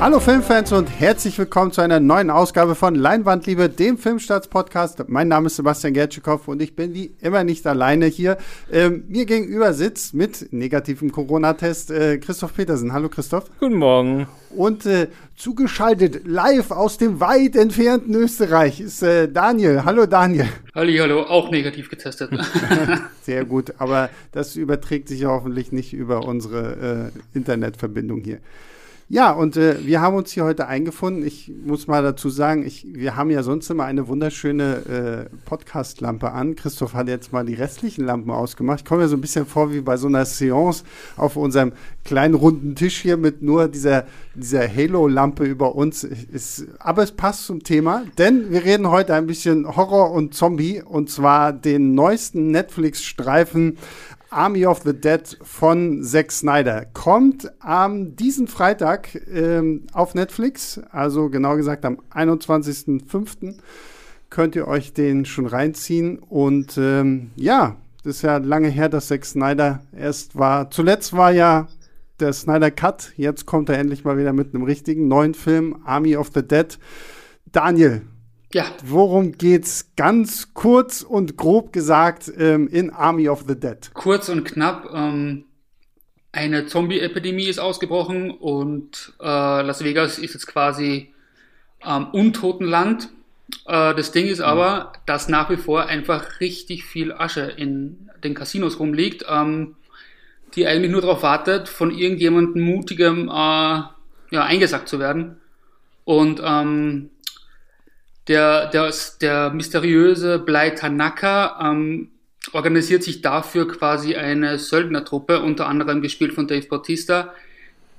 Hallo Filmfans und herzlich willkommen zu einer neuen Ausgabe von Leinwandliebe, dem Filmstarts-Podcast. Mein Name ist Sebastian Gertschikow und ich bin wie immer nicht alleine hier. Ähm, mir gegenüber sitzt mit negativem Corona-Test äh, Christoph Petersen. Hallo Christoph. Guten Morgen. Und äh, zugeschaltet live aus dem weit entfernten Österreich ist äh, Daniel. Hallo Daniel. Halli, hallo, auch negativ getestet. Sehr gut, aber das überträgt sich ja hoffentlich nicht über unsere äh, Internetverbindung hier. Ja, und äh, wir haben uns hier heute eingefunden. Ich muss mal dazu sagen, ich, wir haben ja sonst immer eine wunderschöne äh, Podcast-Lampe an. Christoph hat jetzt mal die restlichen Lampen ausgemacht. Ich komme mir so ein bisschen vor wie bei so einer Seance auf unserem kleinen runden Tisch hier mit nur dieser, dieser Halo-Lampe über uns. Ist, aber es passt zum Thema, denn wir reden heute ein bisschen Horror und Zombie und zwar den neuesten Netflix-Streifen Army of the Dead von Zack Snyder kommt am diesen Freitag ähm, auf Netflix, also genau gesagt am 21.05. könnt ihr euch den schon reinziehen und ähm, ja, das ist ja lange her, dass Zack Snyder erst war. Zuletzt war ja der Snyder Cut, jetzt kommt er endlich mal wieder mit einem richtigen neuen Film, Army of the Dead. Daniel, ja. Worum geht's ganz kurz und grob gesagt ähm, in Army of the Dead? Kurz und knapp. Ähm, eine Zombie-Epidemie ist ausgebrochen und äh, Las Vegas ist jetzt quasi ähm, Untotenland. Äh, das Ding ist aber, dass nach wie vor einfach richtig viel Asche in den Casinos rumliegt, ähm, die eigentlich nur darauf wartet, von irgendjemandem mutigem äh, ja, eingesackt zu werden. Und ähm, der, der, der mysteriöse Blei Tanaka ähm, organisiert sich dafür quasi eine Söldnertruppe, unter anderem gespielt von Dave Bautista,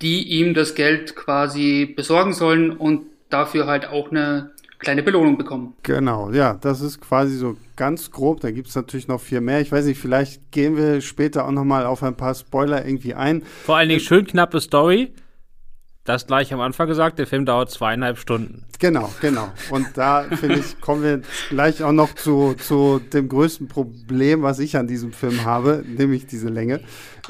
die ihm das Geld quasi besorgen sollen und dafür halt auch eine kleine Belohnung bekommen. Genau, ja, das ist quasi so ganz grob. Da gibt es natürlich noch viel mehr. Ich weiß nicht, vielleicht gehen wir später auch noch mal auf ein paar Spoiler irgendwie ein. Vor allen Dingen schön knappe Story das gleich am Anfang gesagt, der Film dauert zweieinhalb Stunden. Genau, genau. Und da, finde ich, kommen wir gleich auch noch zu, zu dem größten Problem, was ich an diesem Film habe, nämlich diese Länge.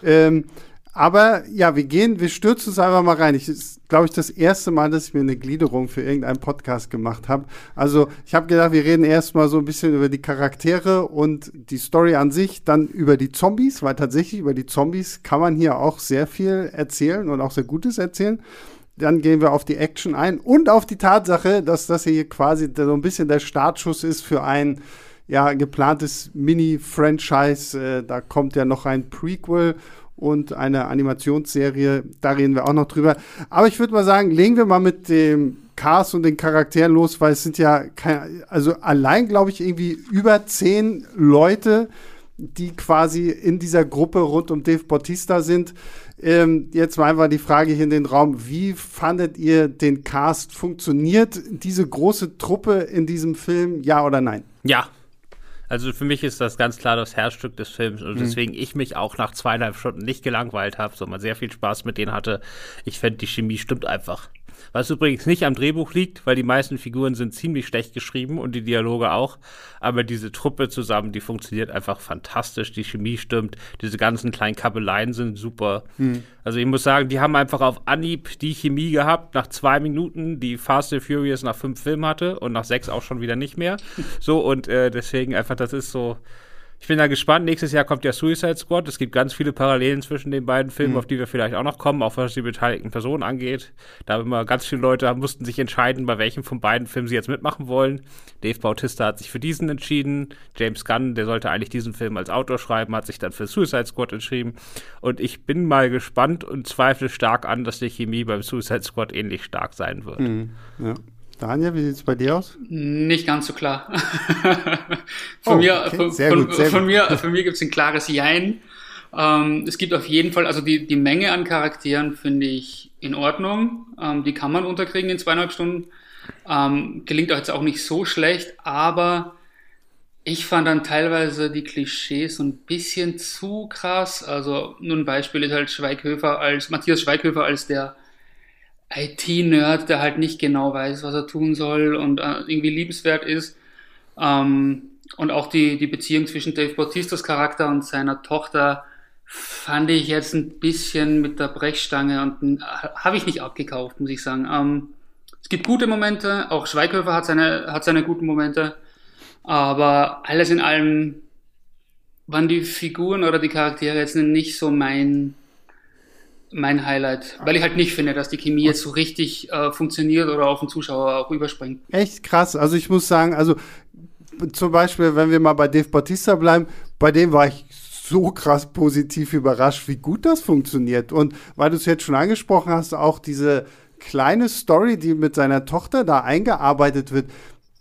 Ähm, aber ja, wir gehen, wir stürzen uns einfach mal rein. Ich glaube ich, das erste Mal, dass ich mir eine Gliederung für irgendeinen Podcast gemacht habe. Also ich habe gedacht, wir reden erstmal so ein bisschen über die Charaktere und die Story an sich, dann über die Zombies, weil tatsächlich über die Zombies kann man hier auch sehr viel erzählen und auch sehr Gutes erzählen. Dann gehen wir auf die Action ein und auf die Tatsache, dass das hier quasi so ein bisschen der Startschuss ist für ein ja, geplantes Mini-Franchise. Äh, da kommt ja noch ein Prequel und eine Animationsserie. Da reden wir auch noch drüber. Aber ich würde mal sagen, legen wir mal mit dem Cast und den Charakteren los, weil es sind ja, kein, also allein glaube ich irgendwie über zehn Leute, die quasi in dieser Gruppe rund um Dave Bautista sind. Ähm, jetzt mal einfach die Frage hier in den Raum, wie fandet ihr den Cast? Funktioniert diese große Truppe in diesem Film, ja oder nein? Ja, also für mich ist das ganz klar das Herzstück des Films und mhm. deswegen ich mich auch nach zweieinhalb Stunden nicht gelangweilt habe, sondern sehr viel Spaß mit denen hatte. Ich fände, die Chemie stimmt einfach. Was übrigens nicht am Drehbuch liegt, weil die meisten Figuren sind ziemlich schlecht geschrieben und die Dialoge auch. Aber diese Truppe zusammen, die funktioniert einfach fantastisch. Die Chemie stimmt. Diese ganzen kleinen Kabeleien sind super. Mhm. Also ich muss sagen, die haben einfach auf Anhieb die Chemie gehabt nach zwei Minuten, die Fast and Furious nach fünf Filmen hatte und nach sechs auch schon wieder nicht mehr. So und äh, deswegen einfach, das ist so ich bin da gespannt. Nächstes Jahr kommt ja Suicide Squad. Es gibt ganz viele Parallelen zwischen den beiden Filmen, mhm. auf die wir vielleicht auch noch kommen, auch was die beteiligten Personen angeht. Da haben immer ganz viele Leute mussten sich entscheiden, bei welchem von beiden Filmen sie jetzt mitmachen wollen. Dave Bautista hat sich für diesen entschieden. James Gunn, der sollte eigentlich diesen Film als Autor schreiben, hat sich dann für Suicide Squad entschieden. Und ich bin mal gespannt und zweifle stark an, dass die Chemie beim Suicide Squad ähnlich stark sein wird. Mhm. Ja. Daniel, wie sieht es bei dir aus? Nicht ganz so klar. von, oh, mir, okay. von, von, gut, von, mir, von mir gibt es ein klares Jein. Ähm, es gibt auf jeden Fall, also die, die Menge an Charakteren finde ich in Ordnung. Ähm, die kann man unterkriegen in zweieinhalb Stunden. Ähm, gelingt auch jetzt auch nicht so schlecht, aber ich fand dann teilweise die Klischees so ein bisschen zu krass. Also nur ein Beispiel ist halt Schweighöfer als, Matthias Schweighöfer als der IT-Nerd, der halt nicht genau weiß, was er tun soll und äh, irgendwie liebenswert ist. Ähm, und auch die, die Beziehung zwischen Dave Bautistas Charakter und seiner Tochter fand ich jetzt ein bisschen mit der Brechstange und habe ich nicht abgekauft, muss ich sagen. Ähm, es gibt gute Momente, auch Schweighöfer hat seine, hat seine guten Momente, aber alles in allem waren die Figuren oder die Charaktere jetzt nicht so mein, mein Highlight, weil ich halt nicht finde, dass die Chemie jetzt so richtig äh, funktioniert oder auf den Zuschauer auch überspringt. Echt krass. Also ich muss sagen, also zum Beispiel, wenn wir mal bei Dave Bautista bleiben, bei dem war ich so krass positiv überrascht, wie gut das funktioniert. Und weil du es jetzt schon angesprochen hast, auch diese kleine Story, die mit seiner Tochter da eingearbeitet wird,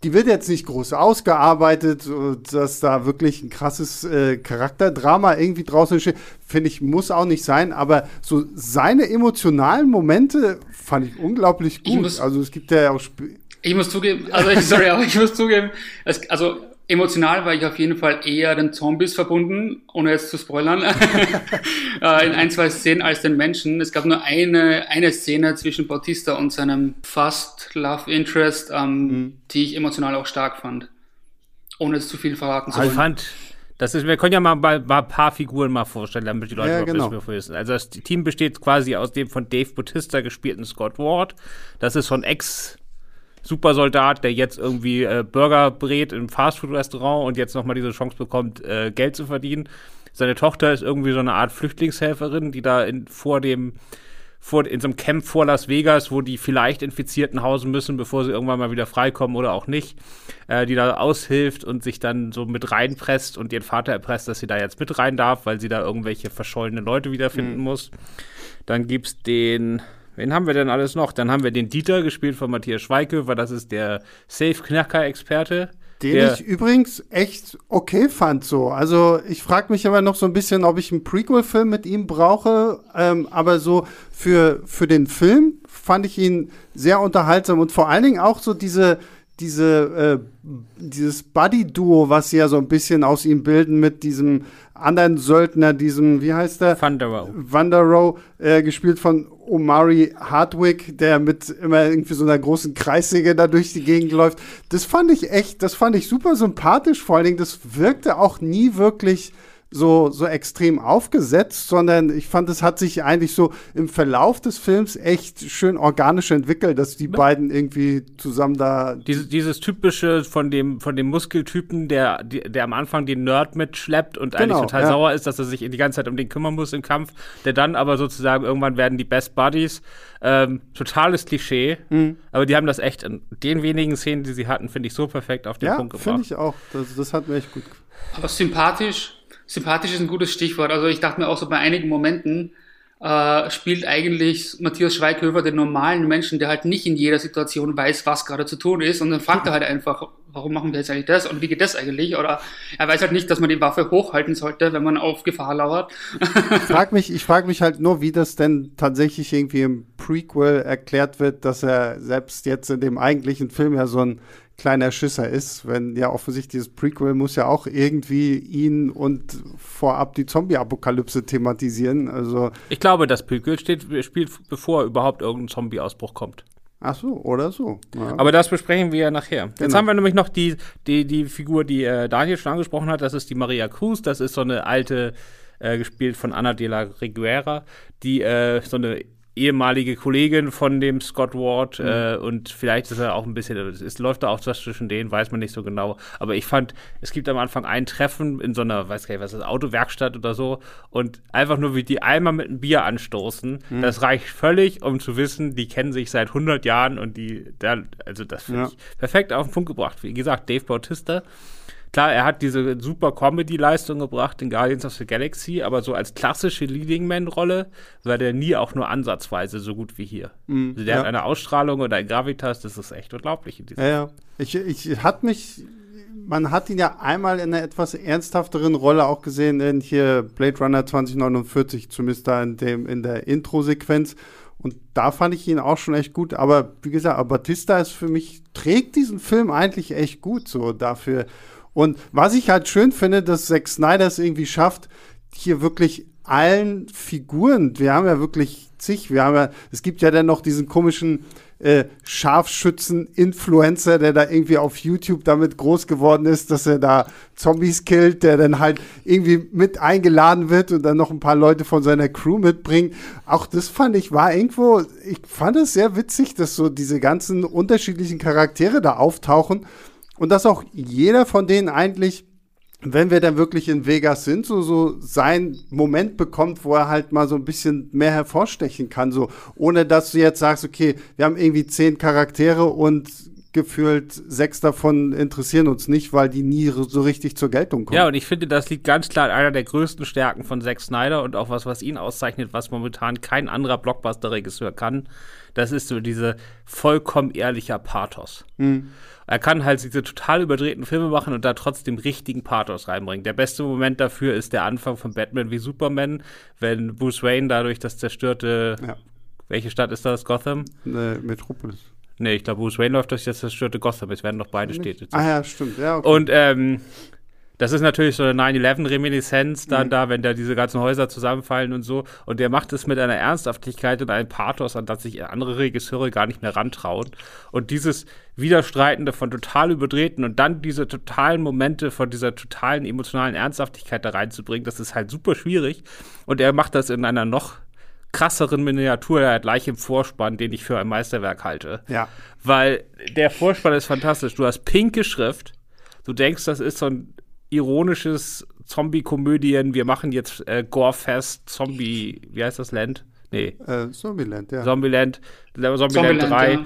die wird jetzt nicht groß ausgearbeitet, dass da wirklich ein krasses äh, Charakterdrama irgendwie draußen steht, finde ich, muss auch nicht sein, aber so seine emotionalen Momente fand ich unglaublich gut. Ich muss, also es gibt ja auch Sp ich muss zugeben, also ich, sorry, aber ich muss zugeben, es, also Emotional war ich auf jeden Fall eher den Zombies verbunden, ohne jetzt zu spoilern, äh, in ein, zwei Szenen als den Menschen. Es gab nur eine, eine Szene zwischen Bautista und seinem Fast Love Interest, ähm, mhm. die ich emotional auch stark fand. Ohne jetzt zu viel verraten zu wollen. Ich fand, das ist, wir können ja mal, mal, mal ein paar Figuren mal vorstellen, damit die Leute ja, genau. wissen, wissen. Also das Team besteht quasi aus dem von Dave Bautista gespielten Scott Ward. Das ist von Ex Supersoldat, der jetzt irgendwie äh, Burger brät im Fastfood-Restaurant und jetzt nochmal diese Chance bekommt, äh, Geld zu verdienen. Seine Tochter ist irgendwie so eine Art Flüchtlingshelferin, die da in, vor dem, vor, in so einem Camp vor Las Vegas, wo die vielleicht Infizierten hausen müssen, bevor sie irgendwann mal wieder freikommen oder auch nicht, äh, die da aushilft und sich dann so mit reinpresst und ihren Vater erpresst, dass sie da jetzt mit rein darf, weil sie da irgendwelche verschollenen Leute wiederfinden mhm. muss. Dann gibt's den, Wen haben wir denn alles noch? Dann haben wir den Dieter, gespielt von Matthias Schweighöfer, das ist der Safe-Knacker-Experte. Den ich übrigens echt okay fand so. Also ich frage mich aber noch so ein bisschen, ob ich einen Prequel-Film mit ihm brauche. Ähm, aber so für, für den Film fand ich ihn sehr unterhaltsam und vor allen Dingen auch so diese, diese, äh, dieses Buddy-Duo, was sie ja so ein bisschen aus ihm bilden mit diesem anderen Söldner, diesem, wie heißt der? Vanderow. Vanderow, äh, gespielt von Omari Hardwick, der mit immer irgendwie so einer großen Kreissäge da durch die Gegend läuft. Das fand ich echt, das fand ich super sympathisch. Vor allen Dingen, das wirkte auch nie wirklich so, so extrem aufgesetzt, sondern ich fand, es hat sich eigentlich so im Verlauf des Films echt schön organisch entwickelt, dass die ja. beiden irgendwie zusammen da. Dieses, dieses typische von dem, von dem Muskeltypen, der, der am Anfang den Nerd mitschleppt und genau, eigentlich total ja. sauer ist, dass er sich die ganze Zeit um den kümmern muss im Kampf, der dann aber sozusagen irgendwann werden die Best Buddies. Ähm, totales Klischee, mhm. aber die haben das echt in den wenigen Szenen, die sie hatten, finde ich so perfekt auf den ja, Punkt gebracht. Ja, finde ich auch. Das, das hat mir echt gut gefallen. Aber sympathisch Sympathisch ist ein gutes Stichwort. Also ich dachte mir auch so bei einigen Momenten äh, spielt eigentlich Matthias Schweighöfer den normalen Menschen, der halt nicht in jeder Situation weiß, was gerade zu tun ist. Und dann fragt er halt einfach, warum machen wir jetzt eigentlich das und wie geht das eigentlich? Oder er weiß halt nicht, dass man die Waffe hochhalten sollte, wenn man auf Gefahr lauert. ich frage mich, ich frag mich halt nur, wie das denn tatsächlich irgendwie im Prequel erklärt wird, dass er selbst jetzt in dem eigentlichen Film ja so ein kleiner Schisser ist, wenn ja offensichtlich dieses Prequel muss ja auch irgendwie ihn und vorab die Zombie-Apokalypse thematisieren. Also ich glaube, das Prequel steht, spielt bevor überhaupt irgendein Zombie-Ausbruch kommt. Ach so, oder so. Ja. Aber das besprechen wir ja nachher. Genau. Jetzt haben wir nämlich noch die, die, die Figur, die äh, Daniel schon angesprochen hat. Das ist die Maria Cruz. Das ist so eine alte, äh, gespielt von Ana de la Reguera, die äh, so eine ehemalige Kollegin von dem Scott Ward mhm. äh, und vielleicht ist er auch ein bisschen, es läuft da auch was zwischen denen, weiß man nicht so genau. Aber ich fand, es gibt am Anfang ein Treffen in so einer, weiß gar nicht, was ist, Autowerkstatt oder so und einfach nur wie die einmal mit einem Bier anstoßen, mhm. das reicht völlig, um zu wissen, die kennen sich seit 100 Jahren und die, da, also das finde ja. ich perfekt auf den Punkt gebracht. Wie gesagt, Dave Bautista Klar, er hat diese super Comedy-Leistung gebracht in Guardians of the Galaxy, aber so als klassische Leading Man-Rolle war der nie auch nur ansatzweise so gut wie hier. Mm, also der ja. hat eine Ausstrahlung oder ein Gravitas, das ist echt unglaublich in diesem Ja, ja. Ich, ich hat mich, man hat ihn ja einmal in einer etwas ernsthafteren Rolle auch gesehen in hier Blade Runner 2049, zumindest da in dem, in der Intro-Sequenz. Und da fand ich ihn auch schon echt gut. Aber wie gesagt, Batista ist für mich, trägt diesen Film eigentlich echt gut so dafür. Und was ich halt schön finde, dass Zack Snyder es irgendwie schafft, hier wirklich allen Figuren, wir haben ja wirklich zig, wir haben ja, es gibt ja dann noch diesen komischen äh, Scharfschützen-Influencer, der da irgendwie auf YouTube damit groß geworden ist, dass er da Zombies killt, der dann halt irgendwie mit eingeladen wird und dann noch ein paar Leute von seiner Crew mitbringt. Auch das fand ich war irgendwo, ich fand es sehr witzig, dass so diese ganzen unterschiedlichen Charaktere da auftauchen und dass auch jeder von denen eigentlich wenn wir dann wirklich in Vegas sind, so, so sein Moment bekommt, wo er halt mal so ein bisschen mehr hervorstechen kann, so. Ohne dass du jetzt sagst, okay, wir haben irgendwie zehn Charaktere und gefühlt sechs davon interessieren uns nicht, weil die nie so richtig zur Geltung kommen. Ja, und ich finde, das liegt ganz klar an einer der größten Stärken von Zack Snyder und auch was, was ihn auszeichnet, was momentan kein anderer Blockbuster-Regisseur kann. Das ist so diese vollkommen ehrlicher Pathos. Mhm. Er kann halt diese total überdrehten Filme machen und da trotzdem richtigen Pathos reinbringen. Der beste Moment dafür ist der Anfang von Batman wie Superman, wenn Bruce Wayne dadurch das zerstörte, ja. welche Stadt ist das? Gotham? Ne, Metropolis. Nee, ich glaube, Bruce Wayne läuft durch das zerstörte Gotham. Es werden doch beide Städte. Ah ja, stimmt. Ja, okay. Und ähm, das ist natürlich so eine 9-11-Reminiszenz dann mhm. da, wenn da diese ganzen Häuser zusammenfallen und so. Und der macht es mit einer Ernsthaftigkeit und einem Pathos, an das sich andere Regisseure gar nicht mehr rantrauen. Und dieses Widerstreitende von total überdrehten und dann diese totalen Momente von dieser totalen emotionalen Ernsthaftigkeit da reinzubringen, das ist halt super schwierig. Und er macht das in einer noch krasseren Miniatur, er hat gleich im Vorspann, den ich für ein Meisterwerk halte. Ja. Weil der Vorspann ist fantastisch. Du hast pinke Schrift. Du denkst, das ist so ein ironisches Zombie-Komödien. Wir machen jetzt äh, Gorefest, Zombie, wie heißt das Land? Nee. Äh, Zombieland, ja. Zombieland, Zombieland, Zombieland 3. Ja.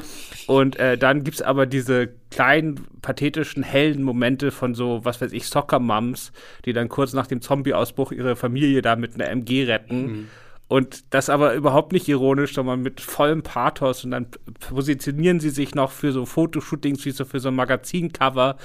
Und äh, dann gibt es aber diese kleinen, pathetischen, hellen Momente von so, was weiß ich, Soccer-Mums, die dann kurz nach dem Zombie-Ausbruch ihre Familie da mit einer MG retten. Mhm. Und das aber überhaupt nicht ironisch, sondern mit vollem Pathos. Und dann positionieren sie sich noch für so Fotoshootings wie so für so ein Magazincover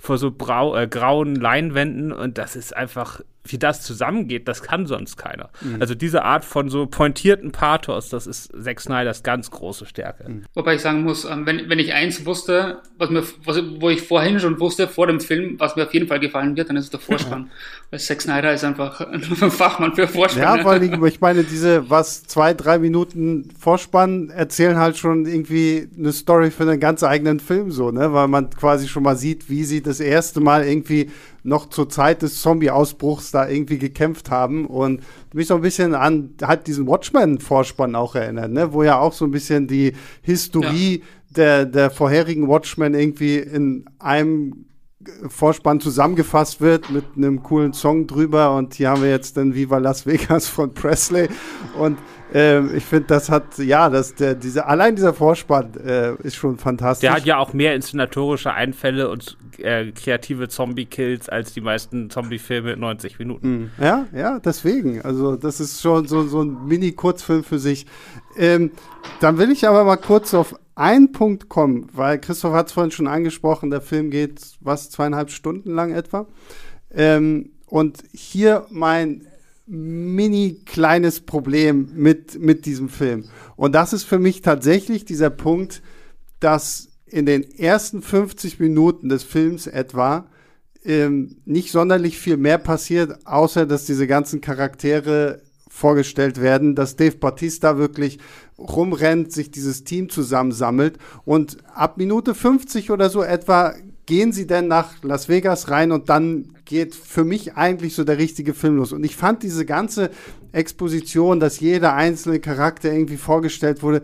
vor so brau, äh, grauen Leinwänden und das ist einfach, wie das zusammengeht, das kann sonst keiner. Mhm. Also diese Art von so pointierten Pathos, das ist Zack Snyders ganz große Stärke. Mhm. Wobei ich sagen muss, ähm, wenn, wenn ich eins wusste, was mir, was, wo ich vorhin schon wusste, vor dem Film, was mir auf jeden Fall gefallen wird, dann ist es der Vorspann. Weil Zack Snyder ist einfach ein Fachmann für Vorspann. Ja, vor allem, ich meine, diese, was, zwei, drei Minuten Vorspann erzählen halt schon irgendwie eine Story für einen ganz eigenen Film so, ne, weil man quasi schon mal sieht, wie sie das erste Mal irgendwie noch zur Zeit des Zombie-Ausbruchs da irgendwie gekämpft haben und mich so ein bisschen an hat diesen Watchmen-Vorspann auch erinnert, ne? wo ja auch so ein bisschen die Historie ja. der, der vorherigen Watchmen irgendwie in einem Vorspann zusammengefasst wird mit einem coolen Song drüber und hier haben wir jetzt dann Viva Las Vegas von Presley und äh, ich finde, das hat, ja, das, der, diese, allein dieser Vorspann äh, ist schon fantastisch. Der hat ja auch mehr inszenatorische Einfälle und äh, kreative Zombie-Kills als die meisten Zombie-Filme in 90 Minuten. Mhm. Ja, ja, deswegen. Also, das ist schon so, so ein Mini-Kurzfilm für sich. Ähm, dann will ich aber mal kurz auf einen Punkt kommen, weil Christoph hat es vorhin schon angesprochen, der Film geht, was, zweieinhalb Stunden lang etwa. Ähm, und hier mein mini kleines Problem mit, mit diesem Film. Und das ist für mich tatsächlich dieser Punkt, dass in den ersten 50 Minuten des Films etwa ähm, nicht sonderlich viel mehr passiert, außer dass diese ganzen Charaktere vorgestellt werden, dass Dave Bautista wirklich rumrennt, sich dieses Team zusammensammelt und ab Minute 50 oder so etwa gehen sie denn nach Las Vegas rein und dann geht für mich eigentlich so der richtige Film los. Und ich fand diese ganze Exposition, dass jeder einzelne Charakter irgendwie vorgestellt wurde,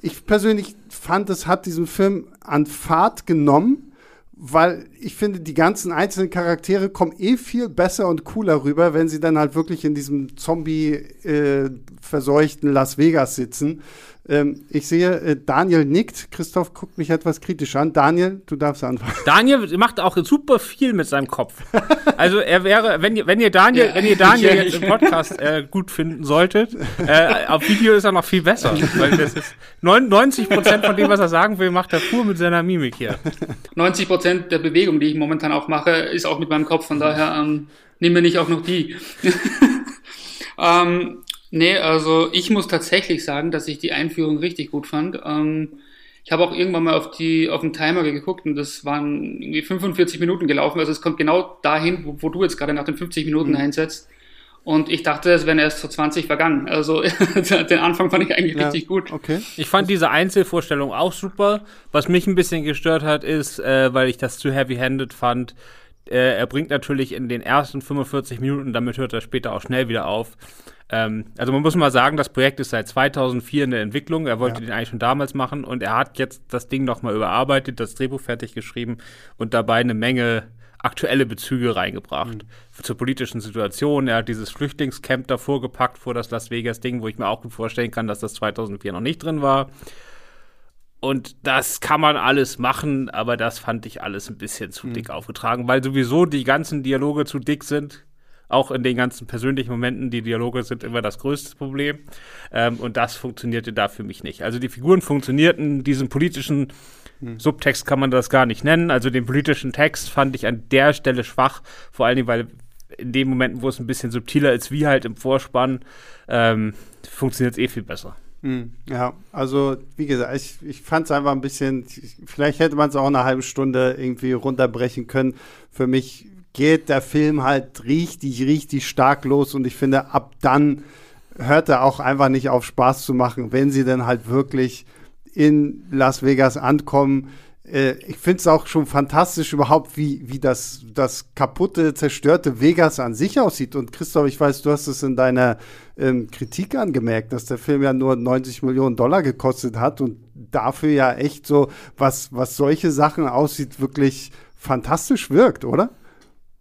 ich persönlich fand, es hat diesen Film an Fahrt genommen, weil ich finde, die ganzen einzelnen Charaktere kommen eh viel besser und cooler rüber, wenn sie dann halt wirklich in diesem Zombie-verseuchten äh, Las Vegas sitzen. Ähm, ich sehe, äh, Daniel nickt. Christoph guckt mich etwas kritisch an. Daniel, du darfst anfangen. Daniel macht auch super viel mit seinem Kopf. Also er wäre, wenn ihr, wenn ihr Daniel, ja, wenn ihr Daniel jetzt im Podcast äh, gut finden solltet, äh, auf Video ist er noch viel besser. Weil das ist 90 Prozent von dem, was er sagen will, macht er pur mit seiner Mimik hier. 90 Prozent der Bewegung, die ich momentan auch mache, ist auch mit meinem Kopf. Von daher ähm, nehmen wir nicht auch noch die. ähm, Nee, also ich muss tatsächlich sagen, dass ich die Einführung richtig gut fand. Ähm, ich habe auch irgendwann mal auf die auf den Timer geguckt und das waren irgendwie 45 Minuten gelaufen. Also es kommt genau dahin, wo, wo du jetzt gerade nach den 50 Minuten mhm. einsetzt. Und ich dachte, es wären erst so 20 vergangen. Also den Anfang fand ich eigentlich ja, richtig gut. Okay. Ich fand diese Einzelvorstellung auch super. Was mich ein bisschen gestört hat, ist, äh, weil ich das zu heavy-handed fand, äh, er bringt natürlich in den ersten 45 Minuten, damit hört er später auch schnell wieder auf. Ähm, also man muss mal sagen, das Projekt ist seit 2004 in der Entwicklung. Er wollte ja. den eigentlich schon damals machen und er hat jetzt das Ding nochmal überarbeitet, das Drehbuch fertig geschrieben und dabei eine Menge aktuelle Bezüge reingebracht mhm. zur politischen Situation. Er hat dieses Flüchtlingscamp davor gepackt vor das Las Vegas Ding, wo ich mir auch gut vorstellen kann, dass das 2004 noch nicht drin war. Und das kann man alles machen, aber das fand ich alles ein bisschen zu mhm. dick aufgetragen, weil sowieso die ganzen Dialoge zu dick sind. Auch in den ganzen persönlichen Momenten, die Dialoge sind immer das größte Problem. Ähm, und das funktionierte da für mich nicht. Also die Figuren funktionierten, diesen politischen hm. Subtext kann man das gar nicht nennen. Also den politischen Text fand ich an der Stelle schwach, vor allen Dingen, weil in den Momenten, wo es ein bisschen subtiler ist, wie halt im Vorspann, ähm, funktioniert es eh viel besser. Hm, ja, also wie gesagt, ich, ich fand es einfach ein bisschen, vielleicht hätte man es auch eine halbe Stunde irgendwie runterbrechen können. Für mich geht der Film halt richtig, richtig stark los und ich finde, ab dann hört er auch einfach nicht auf Spaß zu machen, wenn sie dann halt wirklich in Las Vegas ankommen. Äh, ich finde es auch schon fantastisch überhaupt, wie, wie das, das kaputte, zerstörte Vegas an sich aussieht. Und Christoph, ich weiß, du hast es in deiner ähm, Kritik angemerkt, dass der Film ja nur 90 Millionen Dollar gekostet hat und dafür ja echt so, was, was solche Sachen aussieht, wirklich fantastisch wirkt, oder?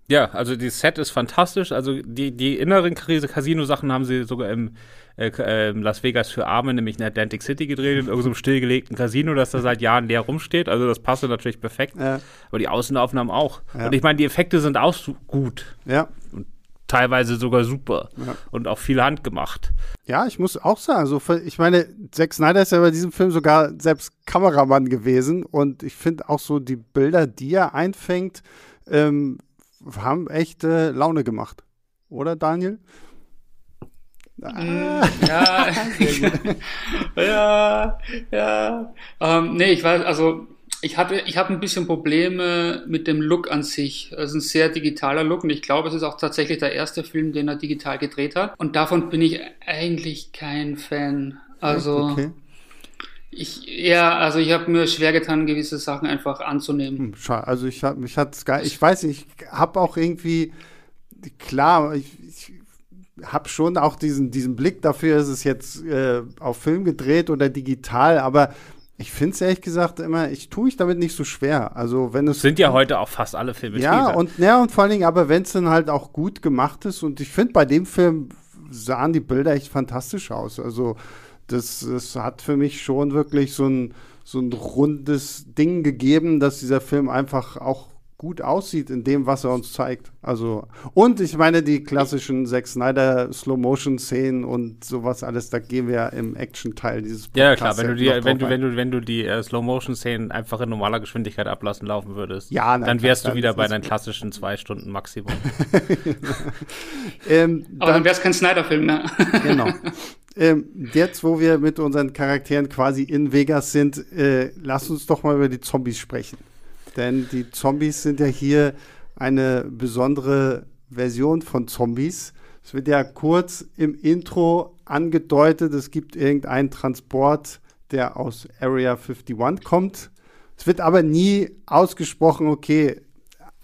Ja, also die Set ist fantastisch. Also die, die inneren Casino-Sachen haben sie sogar im äh, äh, Las Vegas für Arme, nämlich in Atlantic City gedreht, in irgendeinem stillgelegten Casino, das da seit Jahren leer rumsteht. Also das passte natürlich perfekt. Ja. Aber die Außenaufnahmen auch. Ja. Und ich meine, die Effekte sind auch gut. Ja. Und teilweise sogar super ja. und auch viel handgemacht. Ja, ich muss auch sagen, so ich meine, Zack Snyder ist ja bei diesem Film sogar selbst Kameramann gewesen und ich finde auch so die Bilder, die er einfängt, ähm, haben echt äh, Laune gemacht. Oder, Daniel? Ah. Ja, ja, ja. Ähm, nee, ich weiß, also ich hatte, ich habe ein bisschen Probleme mit dem Look an sich. Es ist ein sehr digitaler Look und ich glaube, es ist auch tatsächlich der erste Film, den er digital gedreht hat. Und davon bin ich eigentlich kein Fan. Also okay. Ich, ja, also ich habe mir schwer getan, gewisse Sachen einfach anzunehmen. Hm, also ich habe mich hat's geil. Ich weiß nicht, ich habe auch irgendwie klar, ich, ich habe schon auch diesen diesen Blick dafür, ist es jetzt äh, auf Film gedreht oder digital, aber ich finde es ehrlich gesagt immer, ich tue ich damit nicht so schwer. Also wenn es sind ja heute auch fast alle Filme. Ja und ja und vor allen Dingen, aber wenn es dann halt auch gut gemacht ist und ich finde bei dem Film sahen die Bilder echt fantastisch aus. Also das, das hat für mich schon wirklich so ein, so ein rundes Ding gegeben, dass dieser Film einfach auch gut aussieht in dem, was er uns zeigt. Also, und ich meine, die klassischen Zack Snyder Slow-Motion-Szenen und sowas alles, da gehen wir ja im Action-Teil dieses Podcasts Ja, klar, wenn du die, wenn du, wenn du, wenn du die uh, Slow-Motion-Szenen einfach in normaler Geschwindigkeit ablassen laufen würdest, ja, nein, dann wärst du wieder bei deinen klassischen zwei Stunden Maximum. ähm, Aber dann, dann wäre es kein Snyder-Film mehr. genau. Ähm, jetzt, wo wir mit unseren Charakteren quasi in Vegas sind, äh, lass uns doch mal über die Zombies sprechen. Denn die Zombies sind ja hier eine besondere Version von Zombies. Es wird ja kurz im Intro angedeutet, es gibt irgendeinen Transport, der aus Area 51 kommt. Es wird aber nie ausgesprochen, okay,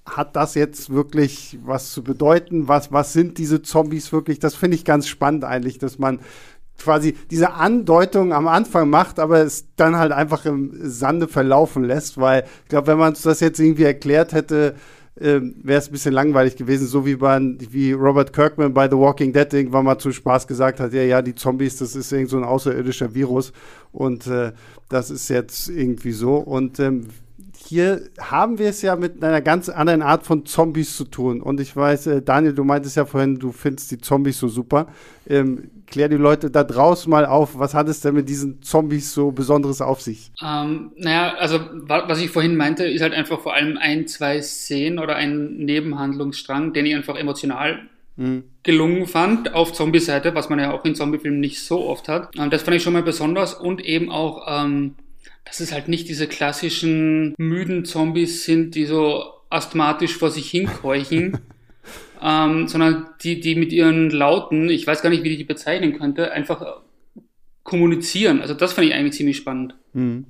hat das jetzt wirklich was zu bedeuten? Was, was sind diese Zombies wirklich? Das finde ich ganz spannend eigentlich, dass man quasi diese Andeutung am Anfang macht, aber es dann halt einfach im Sande verlaufen lässt, weil ich glaube, wenn man uns das jetzt irgendwie erklärt hätte, äh, wäre es ein bisschen langweilig gewesen, so wie, bei, wie Robert Kirkman bei The Walking Dead irgendwann mal zu Spaß gesagt hat, ja, ja, die Zombies, das ist irgend so ein außerirdischer Virus und äh, das ist jetzt irgendwie so und ähm, hier haben wir es ja mit einer ganz anderen Art von Zombies zu tun. Und ich weiß, äh, Daniel, du meintest ja vorhin, du findest die Zombies so super. Ähm, klär die Leute da draußen mal auf, was hat es denn mit diesen Zombies so Besonderes auf sich? Ähm, naja, also was ich vorhin meinte, ist halt einfach vor allem ein, zwei Szenen oder ein Nebenhandlungsstrang, den ich einfach emotional mhm. gelungen fand auf Zombie-Seite, was man ja auch in Zombie-Filmen nicht so oft hat. Und das fand ich schon mal besonders und eben auch, ähm, dass es halt nicht diese klassischen müden Zombies sind, die so asthmatisch vor sich hinkeuchen. ähm, sondern die, die mit ihren Lauten, ich weiß gar nicht, wie ich die bezeichnen könnte, einfach kommunizieren. Also das fand ich eigentlich ziemlich spannend. Mhm.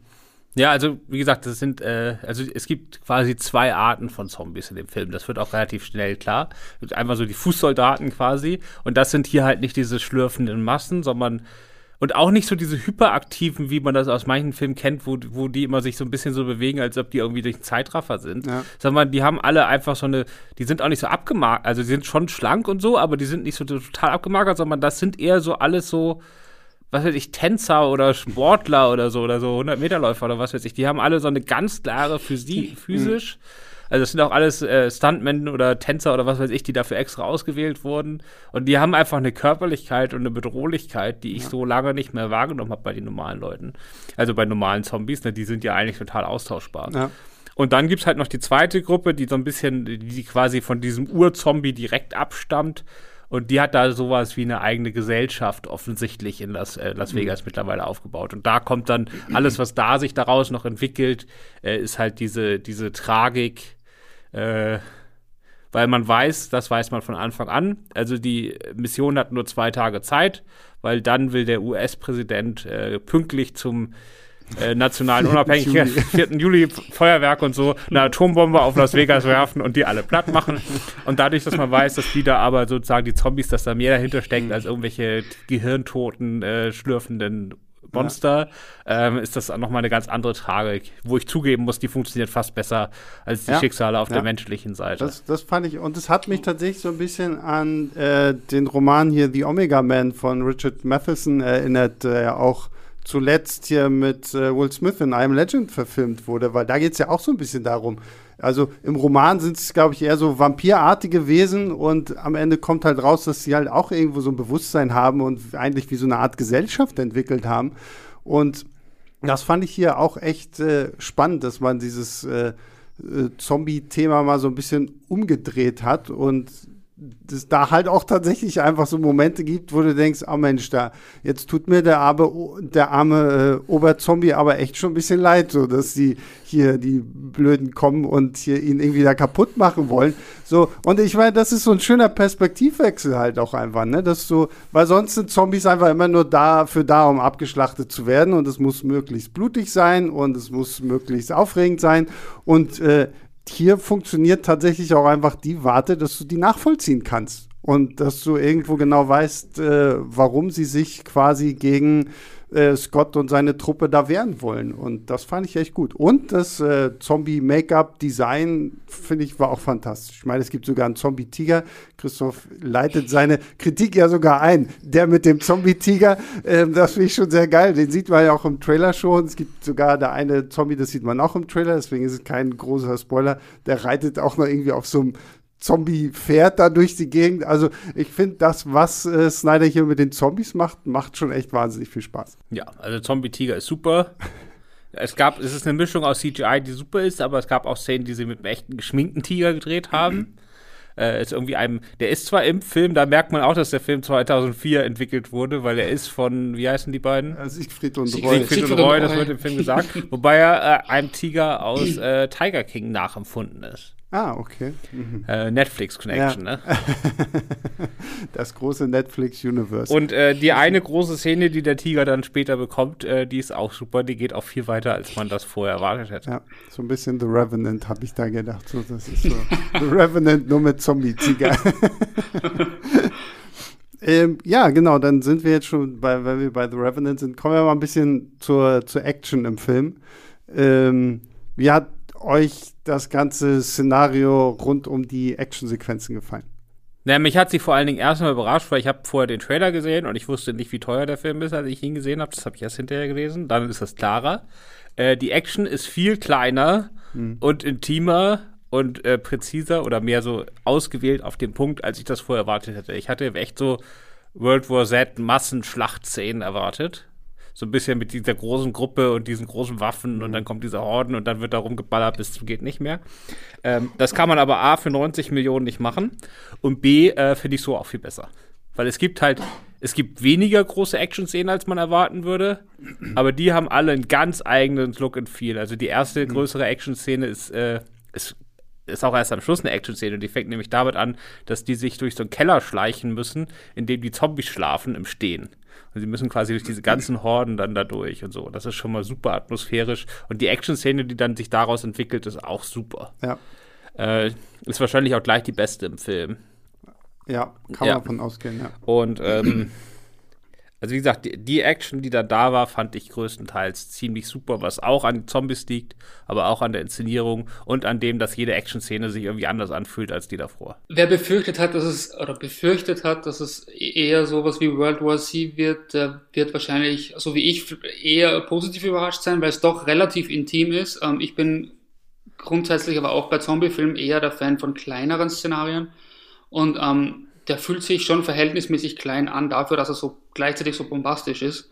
Ja, also wie gesagt, das sind, äh, also es gibt quasi zwei Arten von Zombies in dem Film. Das wird auch relativ schnell klar. Einmal so die Fußsoldaten quasi. Und das sind hier halt nicht diese schlürfenden Massen, sondern und auch nicht so diese hyperaktiven, wie man das aus manchen Filmen kennt, wo, wo die immer sich so ein bisschen so bewegen, als ob die irgendwie durch einen Zeitraffer sind. Ja. Sondern die haben alle einfach so eine, die sind auch nicht so abgemagert, also die sind schon schlank und so, aber die sind nicht so total abgemagert, sondern das sind eher so alles so, was weiß ich, Tänzer oder Sportler oder so, oder so 100-Meter-Läufer oder was weiß ich. Die haben alle so eine ganz klare Physi physisch. Also das sind auch alles äh, Stuntmen oder Tänzer oder was weiß ich, die dafür extra ausgewählt wurden. Und die haben einfach eine Körperlichkeit und eine Bedrohlichkeit, die ich ja. so lange nicht mehr wahrgenommen habe bei den normalen Leuten. Also bei normalen Zombies, ne, die sind ja eigentlich total austauschbar. Ja. Und dann gibt's halt noch die zweite Gruppe, die so ein bisschen, die quasi von diesem Urzombie direkt abstammt und die hat da sowas wie eine eigene Gesellschaft offensichtlich in Las, äh, Las mhm. Vegas mhm. mittlerweile aufgebaut. Und da kommt dann alles, was da sich daraus noch entwickelt, äh, ist halt diese, diese Tragik, äh, weil man weiß, das weiß man von Anfang an. Also die Mission hat nur zwei Tage Zeit, weil dann will der US-Präsident äh, pünktlich zum äh, nationalen Unabhängigkeit, 4. Juli Feuerwerk und so, eine Atombombe auf Las Vegas werfen und die alle platt machen. Und dadurch, dass man weiß, dass die da aber sozusagen die Zombies, dass da mehr dahinter steckt als irgendwelche gehirntoten, äh, schlürfenden Monster, ja. ähm, ist das nochmal eine ganz andere Tragik, wo ich zugeben muss, die funktioniert fast besser als die ja. Schicksale auf ja. der menschlichen Seite. Das, das fand ich, und es hat mich tatsächlich so ein bisschen an äh, den Roman hier The Omega Man von Richard Matheson erinnert, der ja auch zuletzt hier mit äh, Will Smith in I'm Legend verfilmt wurde, weil da geht es ja auch so ein bisschen darum. Also im Roman sind es, glaube ich, eher so vampirartige Wesen und am Ende kommt halt raus, dass sie halt auch irgendwo so ein Bewusstsein haben und eigentlich wie so eine Art Gesellschaft entwickelt haben. Und das fand ich hier auch echt äh, spannend, dass man dieses äh, äh Zombie-Thema mal so ein bisschen umgedreht hat und es da halt auch tatsächlich einfach so Momente gibt, wo du denkst, oh Mensch, da jetzt tut mir der arme, der arme äh, Oberzombie aber echt schon ein bisschen leid, so dass die hier die Blöden kommen und hier ihn irgendwie da kaputt machen wollen. So und ich meine, das ist so ein schöner Perspektivwechsel halt auch einfach, ne, dass du, weil sonst sind Zombies einfach immer nur dafür da, um abgeschlachtet zu werden und es muss möglichst blutig sein und es muss möglichst aufregend sein und äh, hier funktioniert tatsächlich auch einfach die Warte, dass du die nachvollziehen kannst. Und dass du irgendwo genau weißt, äh, warum sie sich quasi gegen äh, Scott und seine Truppe da wehren wollen. Und das fand ich echt gut. Und das äh, Zombie-Make-up-Design, finde ich, war auch fantastisch. Ich meine, es gibt sogar einen Zombie-Tiger. Christoph leitet seine Kritik ja sogar ein. Der mit dem Zombie-Tiger, äh, das finde ich schon sehr geil. Den sieht man ja auch im Trailer schon. Es gibt sogar der eine Zombie, das sieht man auch im Trailer, deswegen ist es kein großer Spoiler. Der reitet auch noch irgendwie auf so einem Zombie fährt da durch die Gegend. Also ich finde, das, was äh, Snyder hier mit den Zombies macht, macht schon echt wahnsinnig viel Spaß. Ja, also Zombie-Tiger ist super. es gab, es ist eine Mischung aus CGI, die super ist, aber es gab auch Szenen, die sie mit einem echten geschminkten Tiger gedreht haben. äh, ist irgendwie einem, der ist zwar im Film, da merkt man auch, dass der Film 2004 entwickelt wurde, weil er ist von, wie heißen die beiden? Äh, Siegfried und Roy. Siegfried, Siegfried und Roy, das wird im Film gesagt. wobei er äh, einem Tiger aus äh, Tiger King nachempfunden ist. Ah, okay. Mhm. Äh, Netflix Connection, ja. ne? das große Netflix-Universe. Und äh, die eine große Szene, die der Tiger dann später bekommt, äh, die ist auch super. Die geht auch viel weiter, als man das vorher erwartet hätte. Ja, so ein bisschen The Revenant, habe ich da gedacht. So, das ist so The Revenant nur mit Zombie-Tiger. ähm, ja, genau, dann sind wir jetzt schon, bei, wenn wir bei The Revenant sind, kommen wir mal ein bisschen zur, zur Action im Film. Ähm, wie hat euch das ganze Szenario rund um die Actionsequenzen gefallen? Na, mich hat sie vor allen Dingen erstmal überrascht, weil ich habe vorher den Trailer gesehen und ich wusste nicht, wie teuer der Film ist, als ich ihn gesehen habe. Das habe ich erst hinterher gelesen. Dann ist das klarer. Äh, die Action ist viel kleiner hm. und intimer und äh, präziser oder mehr so ausgewählt auf den Punkt, als ich das vorher erwartet hätte. Ich hatte echt so World War Z Massenschlachtszenen erwartet so ein bisschen mit dieser großen Gruppe und diesen großen Waffen und dann kommt dieser Horden und dann wird da rumgeballert bis geht nicht mehr. Ähm, das kann man aber A für 90 Millionen nicht machen und B äh, finde ich so auch viel besser. Weil es gibt halt, es gibt weniger große Action-Szenen, als man erwarten würde, aber die haben alle einen ganz eigenen Look and Feel. Also die erste mhm. größere Action-Szene ist, äh, ist ist auch erst am Schluss eine Action-Szene. Die fängt nämlich damit an, dass die sich durch so einen Keller schleichen müssen, in dem die Zombies schlafen im Stehen. Und sie müssen quasi durch diese ganzen Horden dann da durch und so. Das ist schon mal super atmosphärisch. Und die Action-Szene, die dann sich daraus entwickelt, ist auch super. Ja. Äh, ist wahrscheinlich auch gleich die beste im Film. Ja, kann Ja. man davon ausgehen, ja. Und ähm, also wie gesagt, die, die Action, die dann da war, fand ich größtenteils ziemlich super, was auch an Zombies liegt, aber auch an der Inszenierung und an dem, dass jede Action-Szene sich irgendwie anders anfühlt als die davor. Wer befürchtet hat, dass es, oder befürchtet hat, dass es eher sowas wie World War Z wird, der wird wahrscheinlich, so wie ich, eher positiv überrascht sein, weil es doch relativ intim ist. Ähm, ich bin grundsätzlich aber auch bei Zombiefilmen eher der Fan von kleineren Szenarien. Und ähm, der fühlt sich schon verhältnismäßig klein an, dafür, dass er so gleichzeitig so bombastisch ist.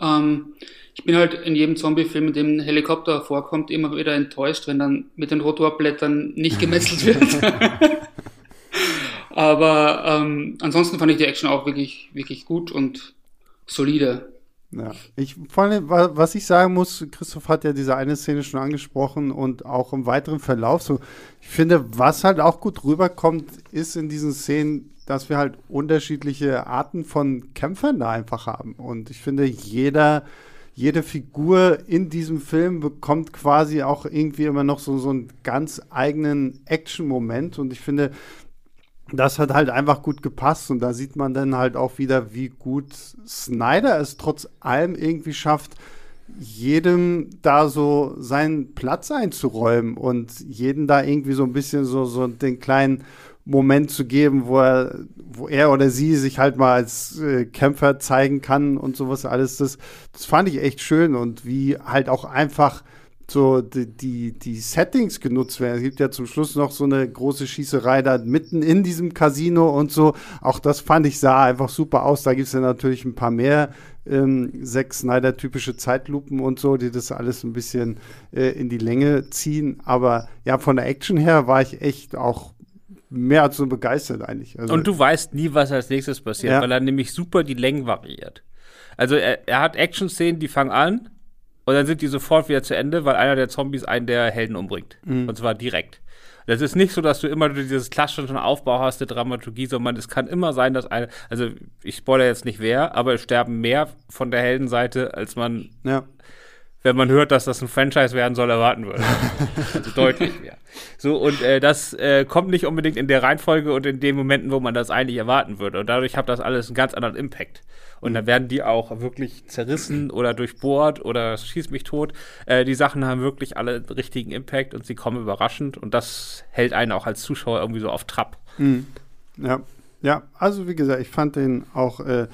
Ähm, ich bin halt in jedem Zombie-Film, in dem ein Helikopter vorkommt, immer wieder enttäuscht, wenn dann mit den Rotorblättern nicht gemetzelt wird. Aber ähm, ansonsten fand ich die Action auch wirklich, wirklich gut und solide. Ja, ich vor allem, wa- was ich sagen muss, Christoph hat ja diese eine Szene schon angesprochen und auch im weiteren Verlauf so. Ich finde, was halt auch gut rüberkommt, ist in diesen Szenen, dass wir halt unterschiedliche Arten von Kämpfern da einfach haben. Und ich finde, jeder, jede Figur in diesem Film bekommt quasi auch irgendwie immer noch so, so einen ganz eigenen Action-Moment. Und ich finde, das hat halt einfach gut gepasst und da sieht man dann halt auch wieder, wie gut Snyder es trotz allem irgendwie schafft, jedem da so seinen Platz einzuräumen und jeden da irgendwie so ein bisschen so, so den kleinen Moment zu geben, wo er, wo er oder sie sich halt mal als äh, Kämpfer zeigen kann und sowas alles. Das, das fand ich echt schön und wie halt auch einfach so die, die, die Settings genutzt werden. Es gibt ja zum Schluss noch so eine große Schießerei da mitten in diesem Casino und so. Auch das fand ich sah einfach super aus. Da gibt es ja natürlich ein paar mehr ähm, Zack Snyder-typische Zeitlupen und so, die das alles ein bisschen äh, in die Länge ziehen. Aber ja, von der Action her war ich echt auch mehr als so begeistert eigentlich. Also, Und du weißt nie, was als nächstes passiert, Ja. weil er nämlich super die Längen variiert. Also er, er hat Action-Szenen, die fangen an und dann sind die sofort wieder zu Ende, weil einer der Zombies einen der Helden umbringt. Und zwar direkt. Das ist nicht so, dass du immer dieses klassische Aufbau hast, der Dramaturgie, sondern es kann immer sein, dass eine, also ich spoilere jetzt nicht wer, aber es sterben mehr von der Heldenseite, als man ja. Wenn man hört, dass das ein Franchise werden soll, erwarten würde. also deutlich mehr. So, und äh, das äh, kommt nicht unbedingt in der Reihenfolge und in den Momenten, wo man das eigentlich erwarten würde. Und dadurch hat das alles einen ganz anderen Impact. Und dann werden die auch wirklich zerrissen oder durchbohrt oder schießt mich tot. Äh, die Sachen haben wirklich alle einen richtigen Impact und sie kommen überraschend. Und das hält einen auch als Zuschauer irgendwie so auf Trab. Ja, ja, also wie gesagt, ich fand den auch äh,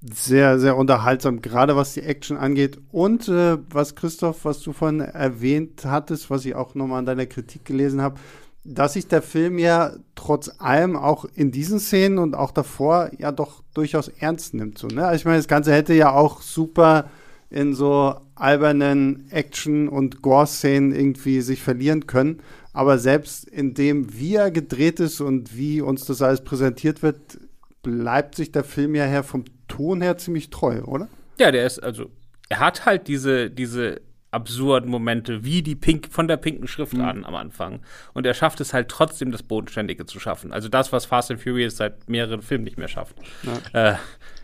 sehr, sehr unterhaltsam, gerade was die Action angeht. Und äh, was Christoph, was du vorhin erwähnt hattest, was ich auch nochmal an deiner Kritik gelesen habe, dass sich der Film ja trotz allem auch in diesen Szenen und auch davor ja doch durchaus ernst nimmt. So, ne? Also ich meine, das Ganze hätte ja auch super in so albernen Action- und Gore-Szenen irgendwie sich verlieren können. Aber selbst in dem, wie er gedreht ist und wie uns das alles präsentiert wird, bleibt sich der Film ja her vom Ton her ziemlich treu, oder? Ja, der ist, also, er hat halt diese, diese absurden Momente, wie die Pink, von der pinken Schrift an am Anfang. Und er schafft es halt trotzdem, das Bodenständige zu schaffen. Also das, was Fast and Furious seit mehreren Filmen nicht mehr schafft. Äh,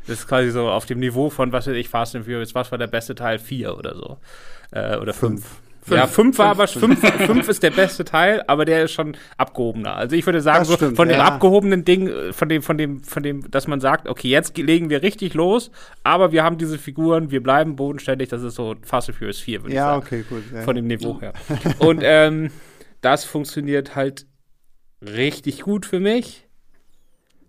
das ist quasi so auf dem Niveau von, was weiß ich, Fast and Furious, was war der beste Teil? Vier oder so. Äh, oder fünf. Ja, fünf war aber fünf, fünf ist der beste Teil, aber der ist schon abgehobener. Also ich würde sagen, Das so stimmt, von dem ja. abgehobenen Ding, äh, von dem, von dem, von dem, dass man sagt, okay, jetzt legen wir richtig los, aber wir haben diese Figuren, wir bleiben bodenständig, das ist so Fast and Furious 4, würde ich Ja, sagen. okay, gut. Ja. Von dem Niveau her. Und ähm, das funktioniert halt richtig gut für mich.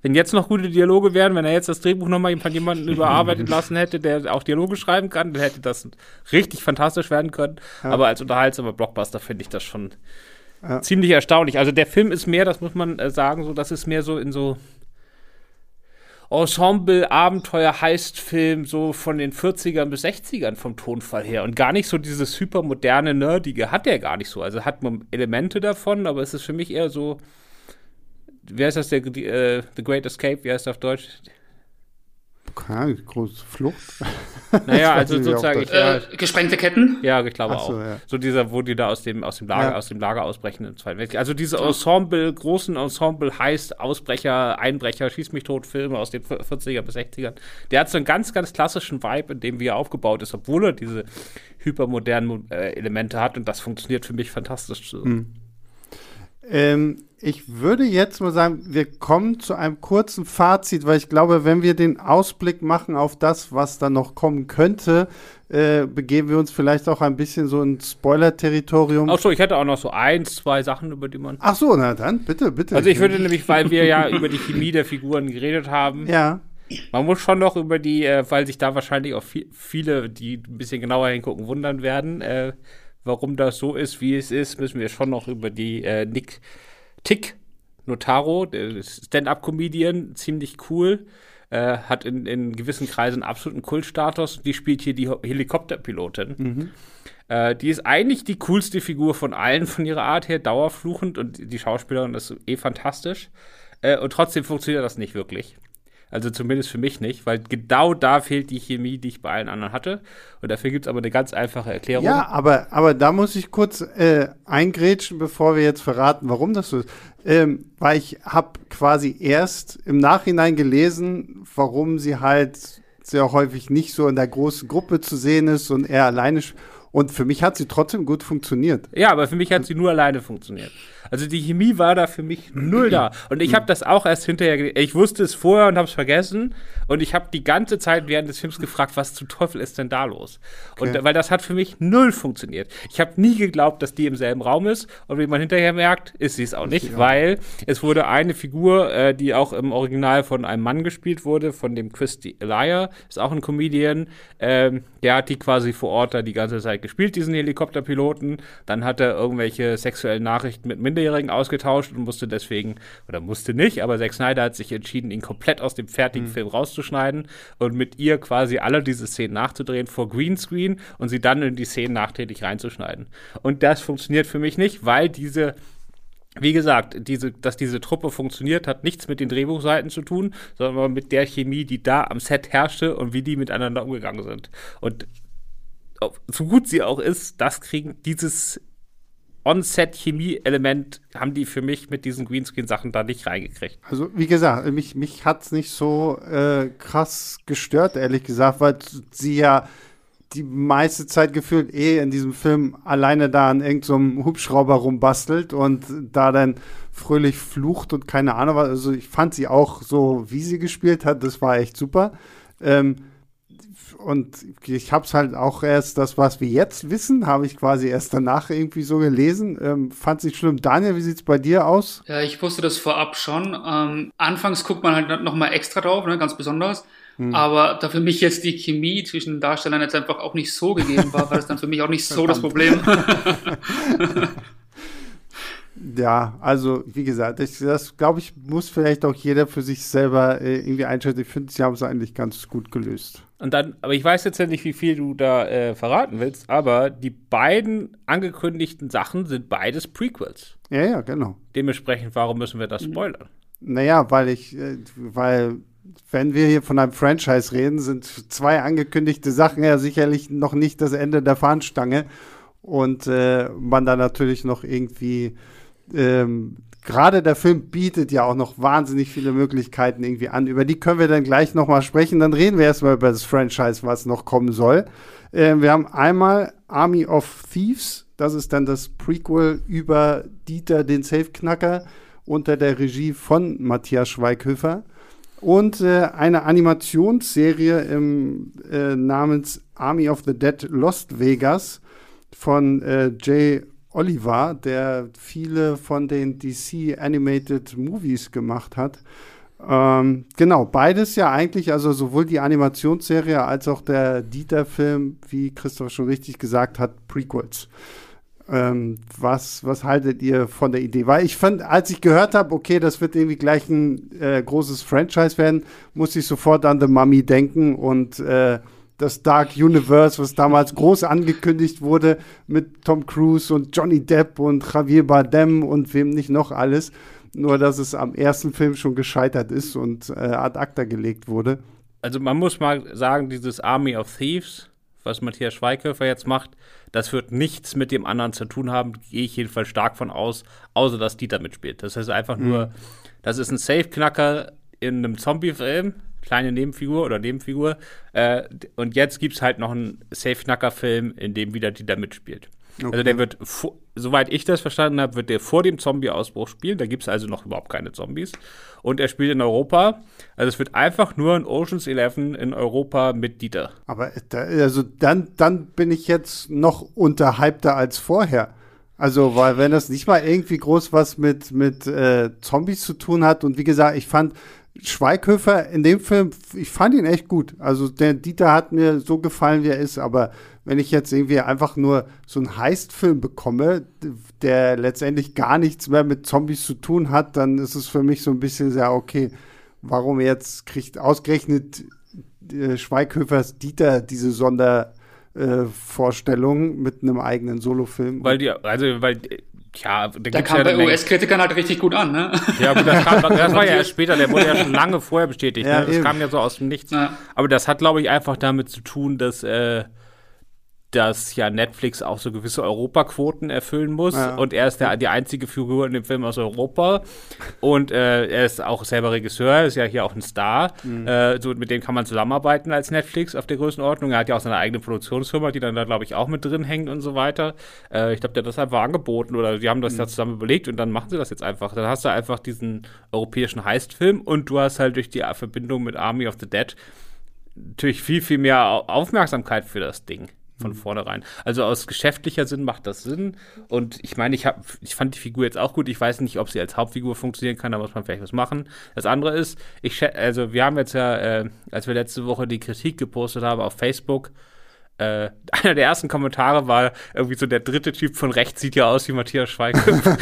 Wenn jetzt noch gute Dialoge wären, wenn er jetzt das Drehbuch nochmal von jemandem überarbeitet lassen hätte, der auch Dialoge schreiben kann, dann hätte das richtig fantastisch werden können. Aber als unterhaltsamer Blockbuster finde ich das schon Ja. ziemlich erstaunlich. Also der Film ist mehr, das muss man äh, sagen, so, das ist mehr so in so Ensemble, Abenteuer, Heistfilm, so von den 40ern bis 60ern vom Tonfall her. Und gar nicht so dieses hypermoderne, nerdige hat der gar nicht so. Also hat man Elemente davon, aber es ist für mich eher so, wie heißt das, der, die, äh, The Great Escape, wie heißt das auf Deutsch? keine große Flucht. Naja, also sozusagen. Ich, äh, gesprengte Ketten? Ja, ich glaube so, auch. Ja. So dieser, wo die da aus dem, aus dem Lager, Ja. aus dem Lager ausbrechen im Zweiten Weltkrieg. Also diese Ensemble, großen Ensemble heißt Ausbrecher, Einbrecher, Schieß mich tot Filme aus den 40er bis 60ern. Der hat so einen ganz, ganz klassischen Vibe, in dem wie er aufgebaut ist, obwohl er diese hypermodernen äh, Elemente hat und das funktioniert für mich fantastisch. So. Ähm, ich würde jetzt mal sagen, wir kommen zu einem kurzen Fazit, weil ich glaube, wenn wir den Ausblick machen auf das, was da noch kommen könnte, äh, begeben wir uns vielleicht auch ein bisschen so ins Spoiler-Territorium. Ach so, ich hätte auch noch so eins, zwei Sachen, über die man. Ach so, na dann, bitte, bitte. Also ich würde nämlich, weil wir ja über die Chemie der Figuren geredet haben, Ja, Man muss schon noch über die, äh, weil sich da wahrscheinlich auch viel, viele, die ein bisschen genauer hingucken, wundern werden, äh, warum das so ist, wie es ist, müssen wir schon noch über die äh, Nick Tick Notaro, der Stand-up-Comedian, ziemlich cool, äh, hat in, in gewissen Kreisen absoluten Kultstatus. Die spielt hier die Helikopterpilotin. Äh, die ist eigentlich die coolste Figur von allen von ihrer Art her, dauerfluchend und die Schauspielerin ist eh fantastisch. Äh, und trotzdem funktioniert das nicht wirklich. Also zumindest für mich nicht, weil genau da fehlt die Chemie, die ich bei allen anderen hatte. Und dafür gibt es aber eine ganz einfache Erklärung. ja, aber, aber da muss ich kurz äh, eingrätschen, bevor wir jetzt verraten, warum das so ist. Ähm, weil ich habe quasi erst im Nachhinein gelesen, warum sie halt sehr häufig nicht so in der großen Gruppe zu sehen ist und eher alleine. sch- Und für mich hat sie trotzdem gut funktioniert. Ja, aber für mich hat sie nur alleine funktioniert. Also die Chemie war da für mich null da. Und ich habe das auch erst hinterher, ich wusste es vorher und habe es vergessen. Und ich habe die ganze Zeit während des Films gefragt, was zum Teufel ist denn da los? Und Okay. weil das hat für mich null funktioniert. Ich habe nie geglaubt, dass die im selben Raum ist. Und wie man hinterher merkt, ist sie es auch nicht, weil es wurde eine Figur, äh, die auch im Original von einem Mann gespielt wurde, von dem Christy Elia, ist auch ein Comedian. Ähm, der hat die quasi vor Ort da die ganze Zeit gespielt, diesen Helikopterpiloten. Dann hat er irgendwelche sexuellen Nachrichten mit Minderjährigen ausgetauscht und musste deswegen, oder musste nicht, aber Zack Snyder hat sich entschieden, ihn komplett aus dem fertigen Film rauszuschneiden und mit ihr quasi alle diese Szenen nachzudrehen vor Greenscreen und sie dann in die Szenen nachträglich reinzuschneiden. Und das funktioniert für mich nicht, weil diese wie gesagt, diese, dass diese Truppe funktioniert, hat nichts mit den Drehbuchseiten zu tun, sondern mit der Chemie, die da am Set herrschte und wie die miteinander umgegangen sind. Und so gut sie auch ist, das kriegen dieses On-Set-Chemie-Element haben die für mich mit diesen Greenscreen-Sachen da nicht reingekriegt. Also, wie gesagt, mich, mich hat es nicht so äh, krass gestört, ehrlich gesagt, weil sie ja die meiste Zeit gefühlt eh in diesem Film alleine da an irgendeinem Hubschrauber rumbastelt und da dann fröhlich flucht und keine Ahnung was. Also, ich fand sie auch so, wie sie gespielt hat, das war echt super. Ähm, und ich habe es halt auch erst, das, was wir jetzt wissen, habe ich quasi erst danach irgendwie so gelesen. Ähm, fand nicht schlimm. Daniel, wie sieht's bei dir aus? Ja, ich wusste das vorab schon. Ähm, anfangs guckt man halt noch mal extra drauf, ne, ganz besonders. Aber da für mich jetzt die Chemie zwischen den Darstellern jetzt einfach auch nicht so gegeben war, war das dann für mich auch nicht so das Problem. Ja, also wie gesagt, ich, das glaube ich, muss vielleicht auch jeder für sich selber äh, irgendwie einschätzen. Ich finde, sie haben es eigentlich ganz gut gelöst. Und dann, aber ich weiß jetzt ja nicht, wie viel du da äh, verraten willst, aber die beiden angekündigten Sachen sind beides Prequels. Ja, ja, genau. Dementsprechend, warum müssen wir das spoilern? Naja, weil ich, äh, weil, wenn wir hier von einem Franchise reden, sind zwei angekündigte Sachen ja sicherlich noch nicht das Ende der Fahnenstange. Und äh, man da natürlich noch irgendwie, ähm, gerade der Film bietet ja auch noch wahnsinnig viele Möglichkeiten irgendwie an. Über die können wir dann gleich nochmal sprechen. Dann reden wir erstmal über das Franchise, was noch kommen soll. Ähm, wir haben einmal Army of Thieves. Das ist dann das Prequel über Dieter, den Safeknacker, unter der Regie von Matthias Schweighöfer. Und äh, eine Animationsserie im, äh, namens Army of the Dead Lost Vegas von äh, Jay Oliver, der viele von den DC Animated Movies gemacht hat. Ähm, genau, beides ja eigentlich, also sowohl die Animationsserie als auch der Dieter-Film, wie Christoph schon richtig gesagt hat, Prequels. Ähm, was, was haltet ihr von der Idee? Weil ich fand, als ich gehört habe, okay, das wird irgendwie gleich ein äh, großes Franchise werden, musste ich sofort an The Mummy denken und äh, das Dark Universe, was damals groß angekündigt wurde mit Tom Cruise und Johnny Depp und Javier Bardem und wem nicht noch alles. Nur, dass es am ersten Film schon gescheitert ist und äh, ad acta gelegt wurde. also man muss mal sagen, dieses Army of Thieves, was Matthias Schweighöfer jetzt macht, das wird nichts mit dem anderen zu tun haben, gehe ich jedenfalls stark von aus, außer dass Dieter mitspielt. Das heißt einfach mhm. nur, das ist ein Safe-Knacker in einem Zombie-Film, kleine Nebenfigur oder Nebenfigur. Äh, und jetzt gibt es halt noch einen Safe-Knacker-Film, in dem wieder Dieter mitspielt. Okay. Also der wird, soweit ich das verstanden habe, wird der vor dem Zombie-Ausbruch spielen. Da gibt es also noch überhaupt keine Zombies. Und er spielt in Europa. Also es wird einfach nur ein Oceans 11 in Europa mit Dieter. Aber da, also dann, dann bin ich jetzt noch unterhalbter als vorher. Also, weil wenn das nicht mal irgendwie groß was mit, mit äh, Zombies zu tun hat und wie gesagt, ich fand Schweighöfer in dem Film, ich fand ihn echt gut. Also der Dieter hat mir so gefallen, wie er ist, aber wenn ich jetzt irgendwie einfach nur so einen Heist-Film bekomme, der letztendlich gar nichts mehr mit Zombies zu tun hat, dann ist es für mich so ein bisschen sehr okay. Warum jetzt kriegt ausgerechnet äh, Schweighöfers Dieter diese Sondervorstellung äh, mit einem eigenen Solofilm? Weil die, also weil ja, da, da kam ja bei US-Kritikern halt richtig gut an, ne? Ja, gut, das, kam, das war ja erst später, der wurde ja schon lange vorher bestätigt. Ja, ne? Das kam ja so aus dem Nichts. Ja. Aber das hat, glaube ich, einfach damit zu tun, dass äh, dass ja Netflix auch so gewisse Europaquoten erfüllen muss. Ja. Und er ist der, die einzige Figur in dem Film aus Europa. Und äh, er ist auch selber Regisseur, ist ja hier auch ein Star. Mhm. Äh, so, mit dem kann man zusammenarbeiten als Netflix auf der Größenordnung. Er hat ja auch seine eigene Produktionsfirma, die dann da, glaube ich, auch mit drin hängt und so weiter. Äh, ich glaube, der hat das einfach angeboten oder die haben das mhm. ja zusammen überlegt und dann machen sie das jetzt einfach. Dann hast du einfach diesen europäischen Heistfilm und du hast halt durch die Verbindung mit Army of the Dead natürlich viel, viel mehr Aufmerksamkeit für das Ding von mhm. vornherein. Also aus geschäftlicher Sinn macht das Sinn. Und ich meine, ich, hab, ich fand die Figur jetzt auch gut. Ich weiß nicht, ob sie als Hauptfigur funktionieren kann, da muss man vielleicht was machen. Das andere ist, ich also wir haben jetzt ja, äh, als wir letzte Woche die Kritik gepostet haben auf Facebook, äh, einer der ersten Kommentare war irgendwie so der dritte Typ von rechts sieht ja aus wie Matthias Schweighöfer.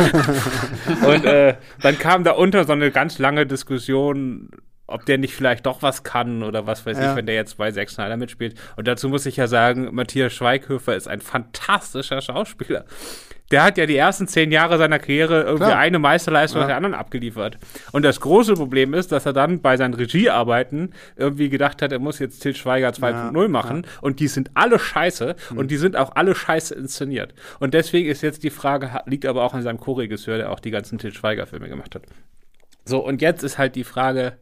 und äh, dann kam da unter so eine ganz lange Diskussion ob der nicht vielleicht doch was kann oder was weiß ja. ich, wenn der jetzt bei Zack Snyder mitspielt. Und dazu muss ich ja sagen, Matthias Schweighöfer ist ein fantastischer Schauspieler. Der hat ja die ersten zehn Jahre seiner Karriere irgendwie Klar. eine Meisterleistung ja. nach der anderen abgeliefert. Und das große Problem ist, dass er dann bei seinen Regiearbeiten irgendwie gedacht hat, er muss jetzt Til Schweiger 2.0 ja. machen. Und die sind alle scheiße. Mhm. Und die sind auch alle scheiße inszeniert. Und deswegen ist jetzt die Frage, liegt aber auch an seinem Co-Regisseur, der auch die ganzen Til Schweiger-Filme gemacht hat. So, und jetzt ist halt die Frage,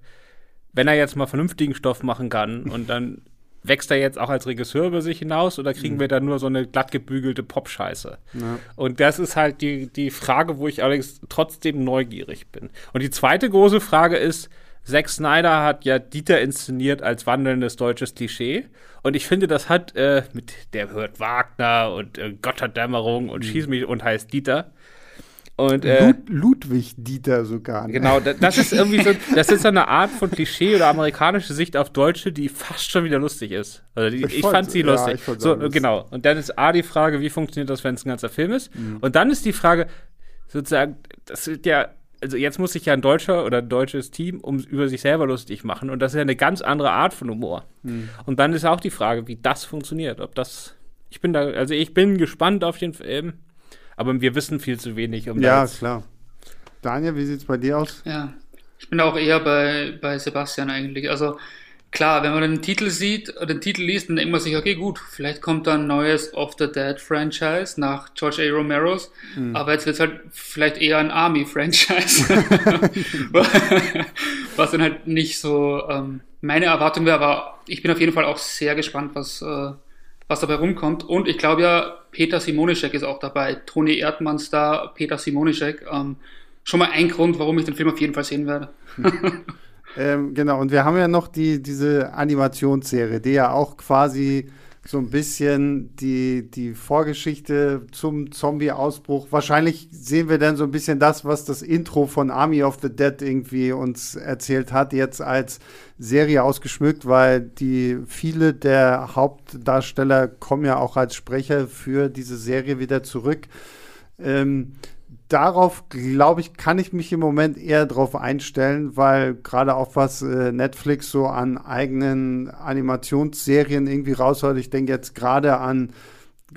wenn er jetzt mal vernünftigen Stoff machen kann und dann wächst er jetzt auch als Regisseur über sich hinaus oder kriegen mhm. wir da nur so eine glatt gebügelte Pop-Scheiße? Ja. Und das ist halt die, die Frage, wo ich allerdings trotzdem neugierig bin. Und die zweite große Frage ist, Zack Snyder hat ja Dieter inszeniert als wandelndes deutsches Klischee. Und ich finde, das hat äh, mit der hört Wagner und äh, Gotterdämmerung und mhm. Schieß mich und heißt Dieter und, äh, Lud Ludwig Dieter sogar. Ne? Genau, das ist irgendwie so, das ist so eine Art von Klischee oder amerikanische Sicht auf Deutsche, die fast schon wieder lustig ist. Also die, ich, ich fand sie lustig. Ja, so, genau. Und dann ist A die Frage, wie funktioniert das, wenn es ein ganzer Film ist? Mhm. Und dann ist die Frage, sozusagen, das ist ja also jetzt muss sich ja ein Deutscher oder ein deutsches Team um, über sich selber lustig machen und das ist ja eine ganz andere Art von Humor. Mhm. Und dann ist auch die Frage, wie das funktioniert, ob das ich bin da also ich bin gespannt auf den Film aber wir wissen viel zu wenig. Um ja, klar. Daniel, wie sieht es bei dir aus? Ja, ich bin auch eher bei, bei Sebastian eigentlich. Also klar, wenn man den Titel sieht, den Titel liest, dann denkt man sich, okay, gut, vielleicht kommt da ein neues Off the Dead Franchise nach George A. Romeros, mhm. aber jetzt wird es halt vielleicht eher ein Army-Franchise. was dann halt nicht so ähm, meine Erwartung wäre, aber ich bin auf jeden Fall auch sehr gespannt, was, äh, was dabei rumkommt. Und ich glaube ja, Peter Simonischek ist auch dabei. Toni Erdmanns da, Peter Simonischek. Ähm, schon mal ein Grund, warum ich den Film auf jeden Fall sehen werde. ähm, genau, und wir haben ja noch die, diese Animationsserie, die ja auch quasi so ein bisschen die, die Vorgeschichte zum Zombie-Ausbruch. Wahrscheinlich sehen wir dann so ein bisschen das, was das Intro von Army of the Dead irgendwie uns erzählt hat, jetzt als Serie ausgeschmückt, weil die viele der Hauptdarsteller kommen ja auch als Sprecher für diese Serie wieder zurück. Ähm, darauf, glaube ich, kann ich mich im Moment eher darauf einstellen, weil gerade auch was äh, Netflix so an eigenen Animationsserien irgendwie rausholt. Ich denke jetzt gerade an,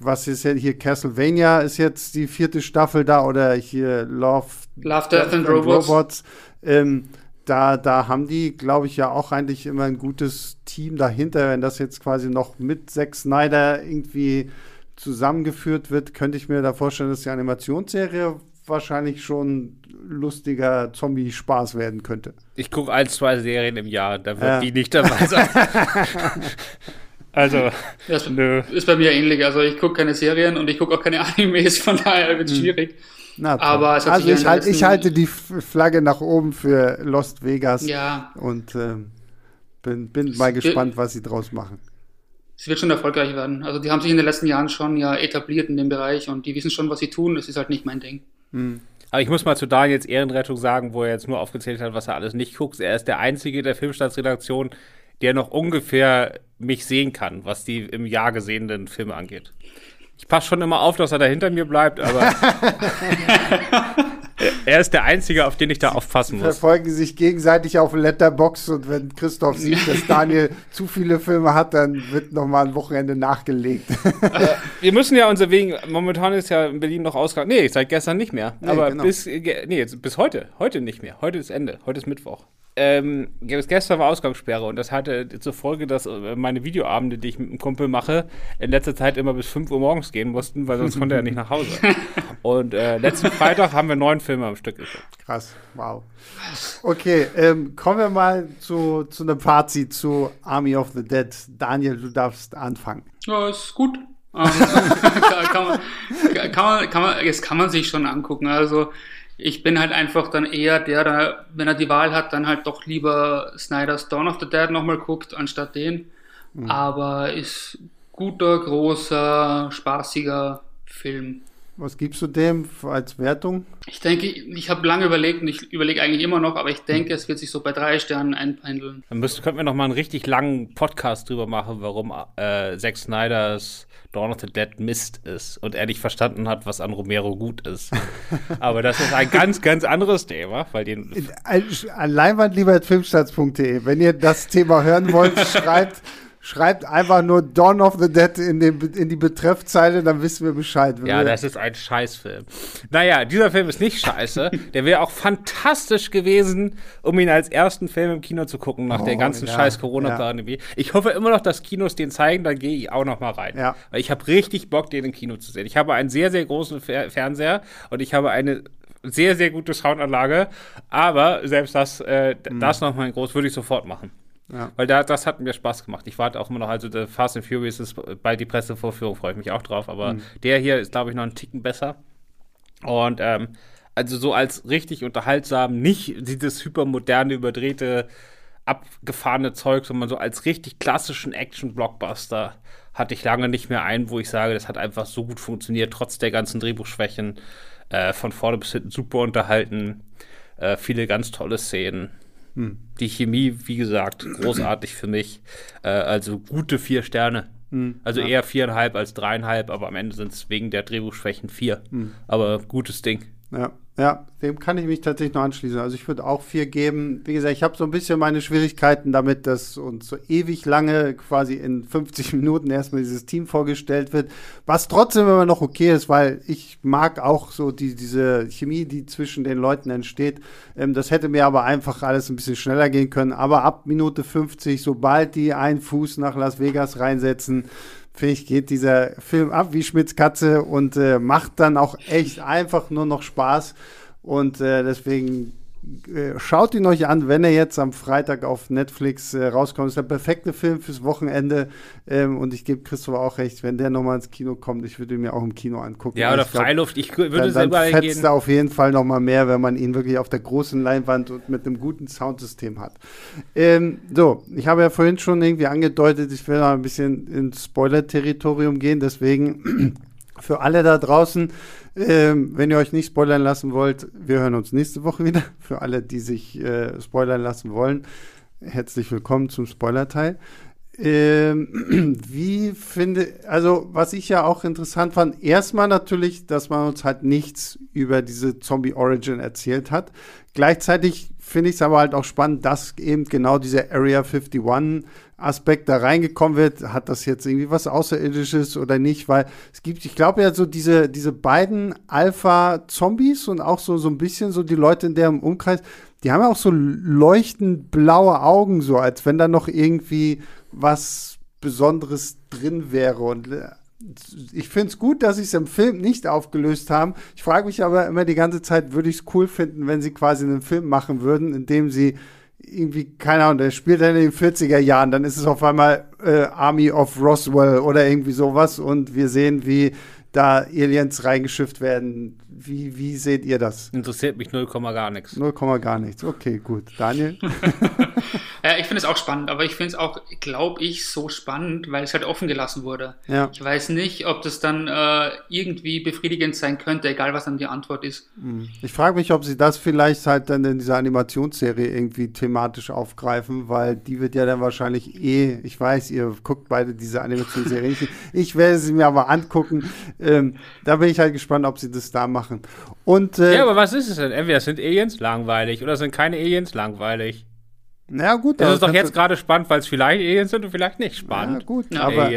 was ist ja hier, Castlevania ist jetzt die vierte Staffel da oder hier Love, Love Death, Death and, and, Robots. Robots. Ähm, da, da haben die, glaube ich, ja auch eigentlich immer ein gutes Team dahinter. Wenn das jetzt quasi noch mit Zack Snyder irgendwie zusammengeführt wird, könnte ich mir da vorstellen, dass die Animationsserie wahrscheinlich schon lustiger Zombie-Spaß werden könnte. Ich gucke ein, zwei Serien im Jahr, da wird ja. die nicht dabei sein. also, das nö. ist bei mir ähnlich. Also ich gucke keine Serien und ich gucke auch keine Animes, von daher wird es hm. schwierig. Na, Aber also ich, halt, ich, halte die Flagge nach oben für Lost Vegas ja. und äh, bin, bin mal gespannt, was sie draus machen. Es wird schon erfolgreich werden. Also die haben sich in den letzten Jahren schon ja etabliert in dem Bereich und die wissen schon, was sie tun. Das ist halt nicht mein Ding. Mhm. Aber ich muss mal zu Daniels Ehrenrettung sagen, wo er jetzt nur aufgezählt hat, was er alles nicht guckt. Er ist der Einzige der Filmstaatsredaktion, der noch ungefähr mich sehen kann, was die im Jahr gesehenen Filme angeht. Ich passe schon immer auf, dass er da hinter mir bleibt, aber er ist der Einzige, auf den ich da aufpassen muss. Verfolgen sich gegenseitig auf Letterbox und wenn Christoph sieht, dass Daniel zu viele Filme hat, dann wird nochmal ein Wochenende nachgelegt. äh, wir müssen ja unser Wegen, momentan ist ja in Berlin noch ausgegangen. Nee, seit gestern nicht mehr. Nee, aber genau. bis, nee, bis heute. Heute nicht mehr. Heute ist Ende. Heute ist Mittwoch ähm, gestern war Ausgangssperre und das hatte zur Folge, dass äh, meine Videoabende, die ich mit einem Kumpel mache, in letzter Zeit immer bis 5 Uhr morgens gehen mussten, weil sonst konnte er nicht nach Hause. Und äh, letzten Freitag haben wir neun Filme am Stück geguckt. Krass, wow. Okay, ähm, kommen wir mal zu, zu einem Fazit zu Army of the Dead. Daniel, du darfst anfangen. Ja, ist gut. Ähm, kann, man, kann, man, kann man, jetzt kann man sich schon angucken. Also ich bin halt einfach dann eher der, der, wenn er die Wahl hat, dann halt doch lieber Snyder's Dawn of the Dead nochmal guckt, anstatt den. Mhm. Aber ist guter, großer, spaßiger Film. Was gibst du dem als Wertung? Ich denke, ich habe lange überlegt und ich überlege eigentlich immer noch, aber ich denke, es wird sich so bei drei Sternen einpendeln. Dann müsst, könnten wir noch mal einen richtig langen Podcast drüber machen, warum äh, Zack Snyders Dawn of the Dead Mist ist und er nicht verstanden hat, was an Romero gut ist. aber das ist ein ganz, ganz anderes Thema, weil den. An Leinwand lieber filmstarts.de. Wenn ihr das Thema hören wollt, schreibt Schreibt einfach nur Dawn of the Dead in, den, in die Betreffzeile, dann wissen wir Bescheid. Ja, das ist ein Scheißfilm. Naja, dieser Film ist nicht scheiße. Der wäre auch fantastisch gewesen, um ihn als ersten Film im Kino zu gucken, nach oh, der ganzen ja, scheiß Corona-Pandemie. Ja. Ich hoffe immer noch, dass Kinos den zeigen, dann gehe ich auch noch mal rein. Ja. Weil ich habe richtig Bock, den im Kino zu sehen. Ich habe einen sehr, sehr großen Fer Fernseher und ich habe eine sehr, sehr gute Soundanlage. Aber selbst das, äh, mhm. das nochmal groß, würde ich sofort machen. Ja. Weil da, das hat mir Spaß gemacht. Ich warte auch immer noch, also der Fast and Furious ist bei die Pressevorführung, freue ich mich auch drauf, aber mhm. der hier ist, glaube ich, noch einen Ticken besser. Und ähm, also so als richtig unterhaltsam, nicht dieses hypermoderne, überdrehte, abgefahrene Zeug, sondern so als richtig klassischen Action-Blockbuster hatte ich lange nicht mehr einen, wo ich sage, das hat einfach so gut funktioniert, trotz der ganzen Drehbuchschwächen. Äh, von vorne bis hinten super unterhalten, äh, viele ganz tolle Szenen. Hm. Die Chemie, wie gesagt, großartig für mich. Äh, also gute vier Sterne. Hm. Also ja. eher viereinhalb als dreieinhalb, aber am Ende sind es wegen der Drehbuchschwächen vier. Hm. Aber gutes Ding. Ja. Ja, dem kann ich mich tatsächlich noch anschließen. Also ich würde auch vier geben. Wie gesagt, ich habe so ein bisschen meine Schwierigkeiten damit, dass uns so ewig lange quasi in 50 Minuten erstmal dieses Team vorgestellt wird. Was trotzdem immer noch okay ist, weil ich mag auch so die, diese Chemie, die zwischen den Leuten entsteht. Ähm, das hätte mir aber einfach alles ein bisschen schneller gehen können. Aber ab Minute 50, sobald die einen Fuß nach Las Vegas reinsetzen, ich, geht dieser Film ab wie Schmitz Katze und äh, macht dann auch echt einfach nur noch Spaß. Und äh, deswegen schaut ihn euch an, wenn er jetzt am Freitag auf Netflix äh, rauskommt. Ist der perfekte Film fürs Wochenende. Ähm, und ich gebe Christopher auch recht, wenn der nochmal ins Kino kommt, ich würde ihn mir auch im Kino angucken. Ja, oder Freiluft, ich würde dann, selber dann fetzt gehen. er auf jeden Fall nochmal mehr, wenn man ihn wirklich auf der großen Leinwand und mit einem guten Soundsystem hat. Ähm, so, ich habe ja vorhin schon irgendwie angedeutet, ich will noch ein bisschen ins Spoiler-Territorium gehen, deswegen für alle da draußen, ähm, wenn ihr euch nicht spoilern lassen wollt, wir hören uns nächste Woche wieder. Für alle, die sich äh, spoilern lassen wollen, herzlich willkommen zum Spoiler-Teil. Ähm, wie finde, also was ich ja auch interessant fand, erstmal natürlich, dass man uns halt nichts über diese Zombie Origin erzählt hat. Gleichzeitig finde ich es aber halt auch spannend, dass eben genau dieser Area 51 Aspekt da reingekommen wird, hat das jetzt irgendwie was Außerirdisches oder nicht, weil es gibt, ich glaube ja so diese, diese beiden Alpha-Zombies und auch so, so ein bisschen so die Leute in deren Umkreis, die haben ja auch so leuchtend blaue Augen, so als wenn da noch irgendwie was Besonderes drin wäre. Und äh, ich finde es gut, dass sie es im Film nicht aufgelöst haben. Ich frage mich aber immer die ganze Zeit, würde ich es cool finden, wenn sie quasi einen Film machen würden, in dem sie irgendwie, keine Ahnung, der spielt dann in den 40er Jahren, dann ist es auf einmal äh, Army of Roswell oder irgendwie sowas und wir sehen, wie da Aliens reingeschifft werden. Wie, wie seht ihr das? Interessiert mich 0, gar nichts. 0, gar nichts. Okay, gut. Daniel? ja, ich finde es auch spannend, aber ich finde es auch, glaube ich, so spannend, weil es halt offen gelassen wurde. Ja. Ich weiß nicht, ob das dann äh, irgendwie befriedigend sein könnte, egal was dann die Antwort ist. Hm. Ich frage mich, ob sie das vielleicht halt dann in dieser Animationsserie irgendwie thematisch aufgreifen, weil die wird ja dann wahrscheinlich eh, ich weiß, ihr guckt beide diese Animationsserie nicht. Ich werde sie mir aber angucken. Ähm, da bin ich halt gespannt, ob sie das da machen. Und, äh, ja, aber was ist es denn? Entweder sind Aliens langweilig oder sind keine Aliens langweilig. Na gut. Das ist doch jetzt gerade spannend, weil es vielleicht Aliens sind und vielleicht nicht spannend. Ja, gut, aber.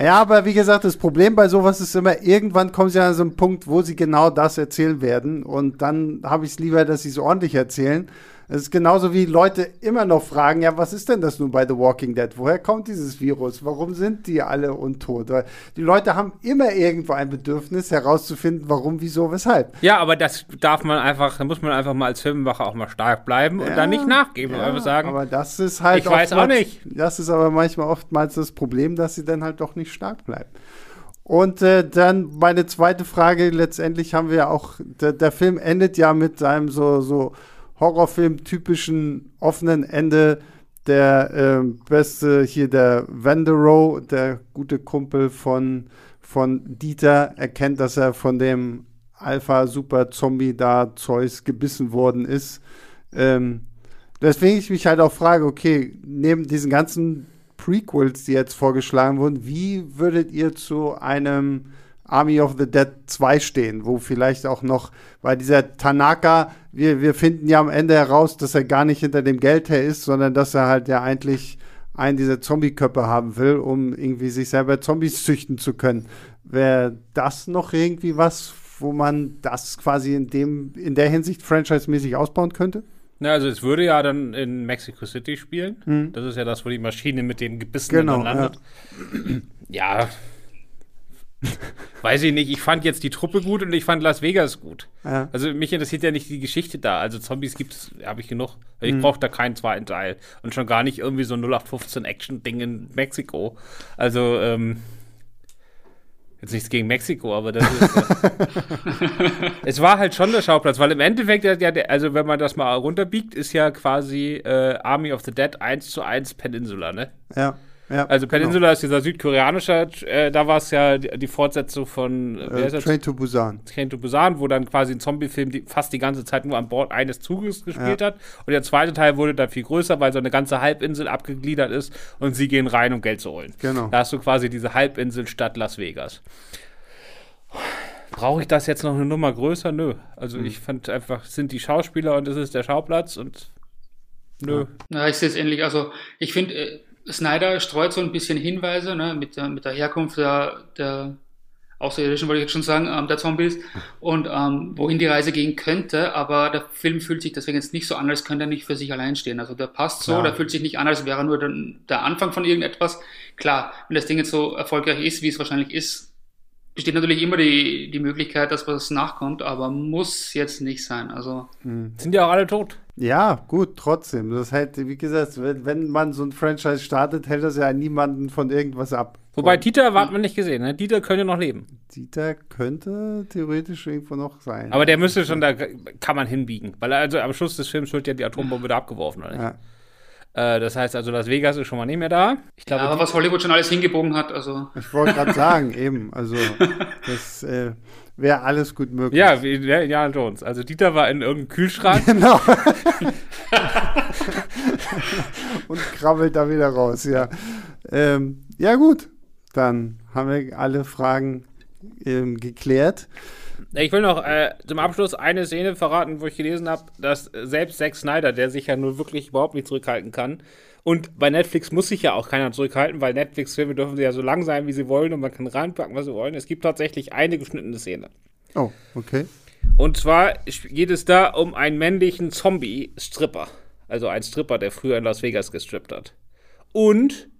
Ja, aber wie gesagt, das Problem bei sowas ist immer, irgendwann kommen sie an so einen Punkt, wo sie genau das erzählen werden. Und dann habe ich es lieber, dass sie es ordentlich erzählen. Es ist genauso wie Leute immer noch fragen, ja, was ist denn das nun bei The Walking Dead? Woher kommt dieses Virus? Warum sind die alle untot? Die Leute haben immer irgendwo ein Bedürfnis herauszufinden, warum, wieso, weshalb. Ja, aber das darf man einfach, da muss man einfach mal als Filmemacher auch mal stark bleiben und ja, dann nicht nachgeben ja, und einfach sagen. Aber das ist halt. Ich weiß auch nicht. Das ist aber manchmal oftmals das Problem, dass sie dann halt doch nicht stark bleiben. Und äh, dann meine zweite Frage, letztendlich haben wir ja auch, der, der Film endet ja mit einem so, so Horrorfilm-typischen offenen Ende. Der äh, beste hier, der Vanderow, der gute Kumpel von, von Dieter, erkennt, dass er von dem Alpha-Super-Zombie da Zeus gebissen worden ist. Ähm, deswegen ich mich halt auch frage, okay, neben diesen ganzen Prequels, die jetzt vorgeschlagen wurden, wie würdet ihr zu einem Army of the Dead 2 stehen, wo vielleicht auch noch, weil dieser Tanaka, wir, wir finden ja am Ende heraus, dass er gar nicht hinter dem Geld her ist, sondern dass er halt ja eigentlich einen dieser Zombie-Köpfe haben will, um irgendwie sich selber Zombies züchten zu können. Wäre das noch irgendwie was, wo man das quasi in dem, in der Hinsicht franchise-mäßig ausbauen könnte? Na, also es würde ja dann in Mexico City spielen. Hm. Das ist ja das, wo die Maschine mit dem Gebissen genau, landet. Ja. ja Weiß ich nicht, ich fand jetzt die Truppe gut und ich fand Las Vegas gut. Ja. Also mich interessiert ja nicht die Geschichte da. Also Zombies gibt es, habe ich genug. Ich mhm. brauche da keinen zweiten Teil. Und schon gar nicht irgendwie so ein 0815 Action-Ding in Mexiko. Also, ähm, Jetzt nichts gegen Mexiko, aber das ist. Äh, es war halt schon der Schauplatz, weil im Endeffekt, ja, also wenn man das mal runterbiegt, ist ja quasi äh, Army of the Dead 1 zu 1 Peninsula, ne? Ja. Ja, also Peninsula genau. ist dieser südkoreanische, äh, da war es ja die, die, Fortsetzung von äh, Train to Busan. Train to Busan, wo dann quasi ein Zombie-Film die, fast die ganze Zeit nur an Bord eines Zuges gespielt ja. hat. Und der zweite Teil wurde dann viel größer, weil so eine ganze Halbinsel abgegliedert ist und sie gehen rein, um Geld zu holen. Genau. Da hast du quasi diese Halbinsel Stadt Las Vegas. Brauche ich das jetzt noch eine Nummer größer? Nö. Also mhm. ich fand einfach, sind die Schauspieler und das ist der Schauplatz und nö. Ja, ich sehe es ähnlich. Also ich finde, äh, Snyder streut so ein bisschen Hinweise ne, mit, der, mit der Herkunft der, der Außerirdischen, wollte ich jetzt schon sagen, ähm, der Zombies und ähm, wohin die Reise gehen könnte, aber der Film fühlt sich deswegen jetzt nicht so an, als könnte er nicht für sich allein stehen. Also der passt so, Klar. der fühlt sich nicht an, als wäre nur der, der Anfang von irgendetwas. Klar, wenn das Ding jetzt so erfolgreich ist, wie es wahrscheinlich ist, besteht natürlich immer die, die Möglichkeit, dass was nachkommt, aber muss jetzt nicht sein. Also hm. sind ja auch alle tot. Ja, gut, trotzdem. Das halt, wie gesagt, wenn, wenn man so ein Franchise startet, hält das ja niemanden von irgendwas ab. Wobei Dieter hat man nicht gesehen, ne? Dieter könnte noch leben. Dieter könnte theoretisch irgendwo noch sein. Aber der müsste schon, da kann man hinbiegen. Weil also am Schluss des Films wird ja die Atombombe wieder abgeworfen, oder nicht? Ja. Äh, das heißt also, Las Vegas ist schon mal nicht mehr da. Ich glaube, ja, aber was Hollywood schon alles hingebogen hat, also. Ich wollte gerade sagen, eben, also das äh, wäre alles gut möglich. Ja, wie ja, Indiana Jones. Also Dieter war in irgendeinem Kühlschrank. Genau. Und krabbelt da wieder raus, ja. Ähm, ja, gut. Dann haben wir alle Fragen ähm, geklärt. Ich will noch äh, zum Abschluss eine Szene verraten, wo ich gelesen habe, dass selbst Zack Snyder, der sich ja nur wirklich überhaupt nicht zurückhalten kann, und bei Netflix muss sich ja auch keiner zurückhalten, weil Netflix-Filme dürfen ja so lang sein, wie sie wollen und man kann reinpacken, was sie wollen. Es gibt tatsächlich eine geschnittene Szene. Oh, okay. Und zwar geht es da um einen männlichen Zombie-Stripper. Also ein Stripper, der früher in Las Vegas gestrippt hat. Und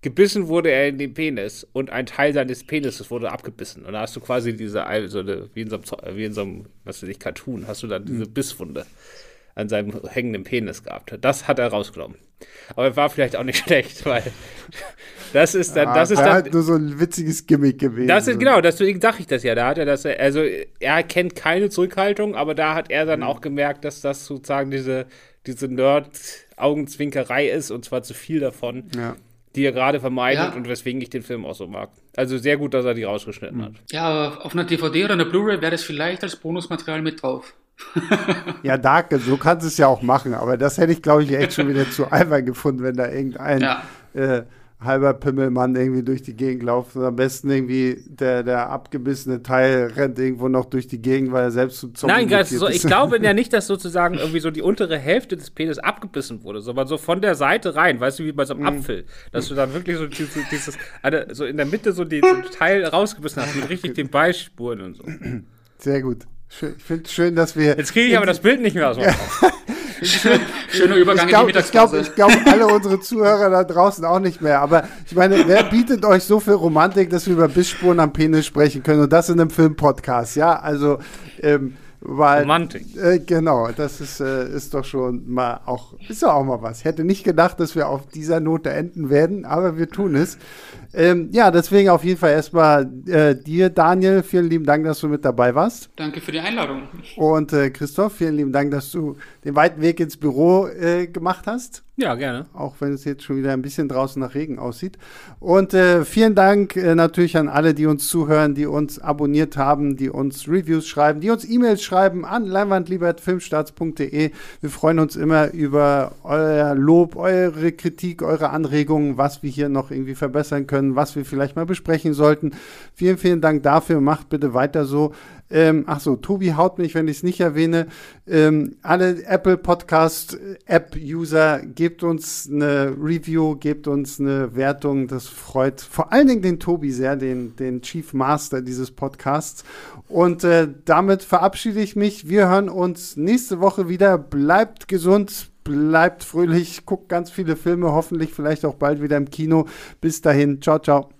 gebissen wurde er in den Penis und ein Teil seines Penises wurde abgebissen. Und da hast du quasi diese, also wie in so einem, wie in so einem was weiß ich, Cartoon, hast du dann diese mhm. Bisswunde an seinem hängenden Penis gehabt. Das hat er rausgenommen. Aber war vielleicht auch nicht schlecht, weil das ist dann, das ist dann. Halt nur so ein witziges Gimmick gewesen. Das ist, genau, deswegen sage ich das ja. Da hat er das, also er kennt keine Zurückhaltung, aber da hat er dann mhm. auch gemerkt, dass das sozusagen diese, diese Nerd-Augenzwinkerei ist und zwar zu viel davon. Ja die er gerade vermeidet ja. und weswegen ich den Film auch so mag. Also sehr gut, dass er die rausgeschnitten mhm. hat. Ja, auf einer DVD oder einer Blu-ray wäre das vielleicht als Bonusmaterial mit drauf. ja, Dark, so kannst du es ja auch machen, aber das hätte ich, glaube ich, echt schon wieder zu albern gefunden, wenn da irgendein ja. äh, halber Pimmelmann irgendwie durch die Gegend laufen. Und am besten irgendwie der, der abgebissene Teil rennt irgendwo noch durch die Gegend, weil er selbst zu Zombie Nein, ganz so, ich glaube ja nicht, dass sozusagen irgendwie so die untere Hälfte des Penis abgebissen wurde, sondern so von der Seite rein, weißt du, wie bei so einem mm. Apfel. Dass du dann wirklich so dieses, dieses so in der Mitte so den so Teil rausgebissen hast, mit richtig den Beispuren und so. Sehr gut. Schön, ich finde es schön, dass wir. Jetzt kriege ich aber das Bild nicht mehr aus dem Kopf. Schöner Übergang ich glaub, in die Ich glaube, glaub, alle unsere Zuhörer da draußen auch nicht mehr. Aber ich meine, wer bietet euch so viel Romantik, dass wir über Bissspuren am Penis sprechen können und das in einem Filmpodcast? Ja, also ähm, weil, Romantik. Äh, genau, das ist, äh, ist doch schon mal auch, ist auch mal was. Ich hätte nicht gedacht, dass wir auf dieser Note enden werden, aber wir tun es. Ähm, ja, deswegen auf jeden Fall erstmal äh, dir, Daniel, vielen lieben Dank, dass du mit dabei warst. Danke für die Einladung. Und äh, Christoph, vielen lieben Dank, dass du den weiten Weg ins Büro äh, gemacht hast. Ja, gerne. Auch wenn es jetzt schon wieder ein bisschen draußen nach Regen aussieht. Und äh, vielen Dank äh, natürlich an alle, die uns zuhören, die uns abonniert haben, die uns Reviews schreiben, die uns E-Mails schreiben an leinwandliebertfilmstarts.de. Wir freuen uns immer über euer Lob, eure Kritik, eure Anregungen, was wir hier noch irgendwie verbessern können, was wir vielleicht mal besprechen sollten. Vielen, vielen Dank dafür. Macht bitte weiter so. Ähm, ach so, Tobi haut mich, wenn ich es nicht erwähne. Ähm, alle Apple Podcast App User, gebt uns eine Review, gebt uns eine Wertung. Das freut vor allen Dingen den Tobi sehr, den, den Chief Master dieses Podcasts. Und äh, damit verabschiede ich mich. Wir hören uns nächste Woche wieder. Bleibt gesund, bleibt fröhlich, guckt ganz viele Filme, hoffentlich vielleicht auch bald wieder im Kino. Bis dahin, ciao, ciao.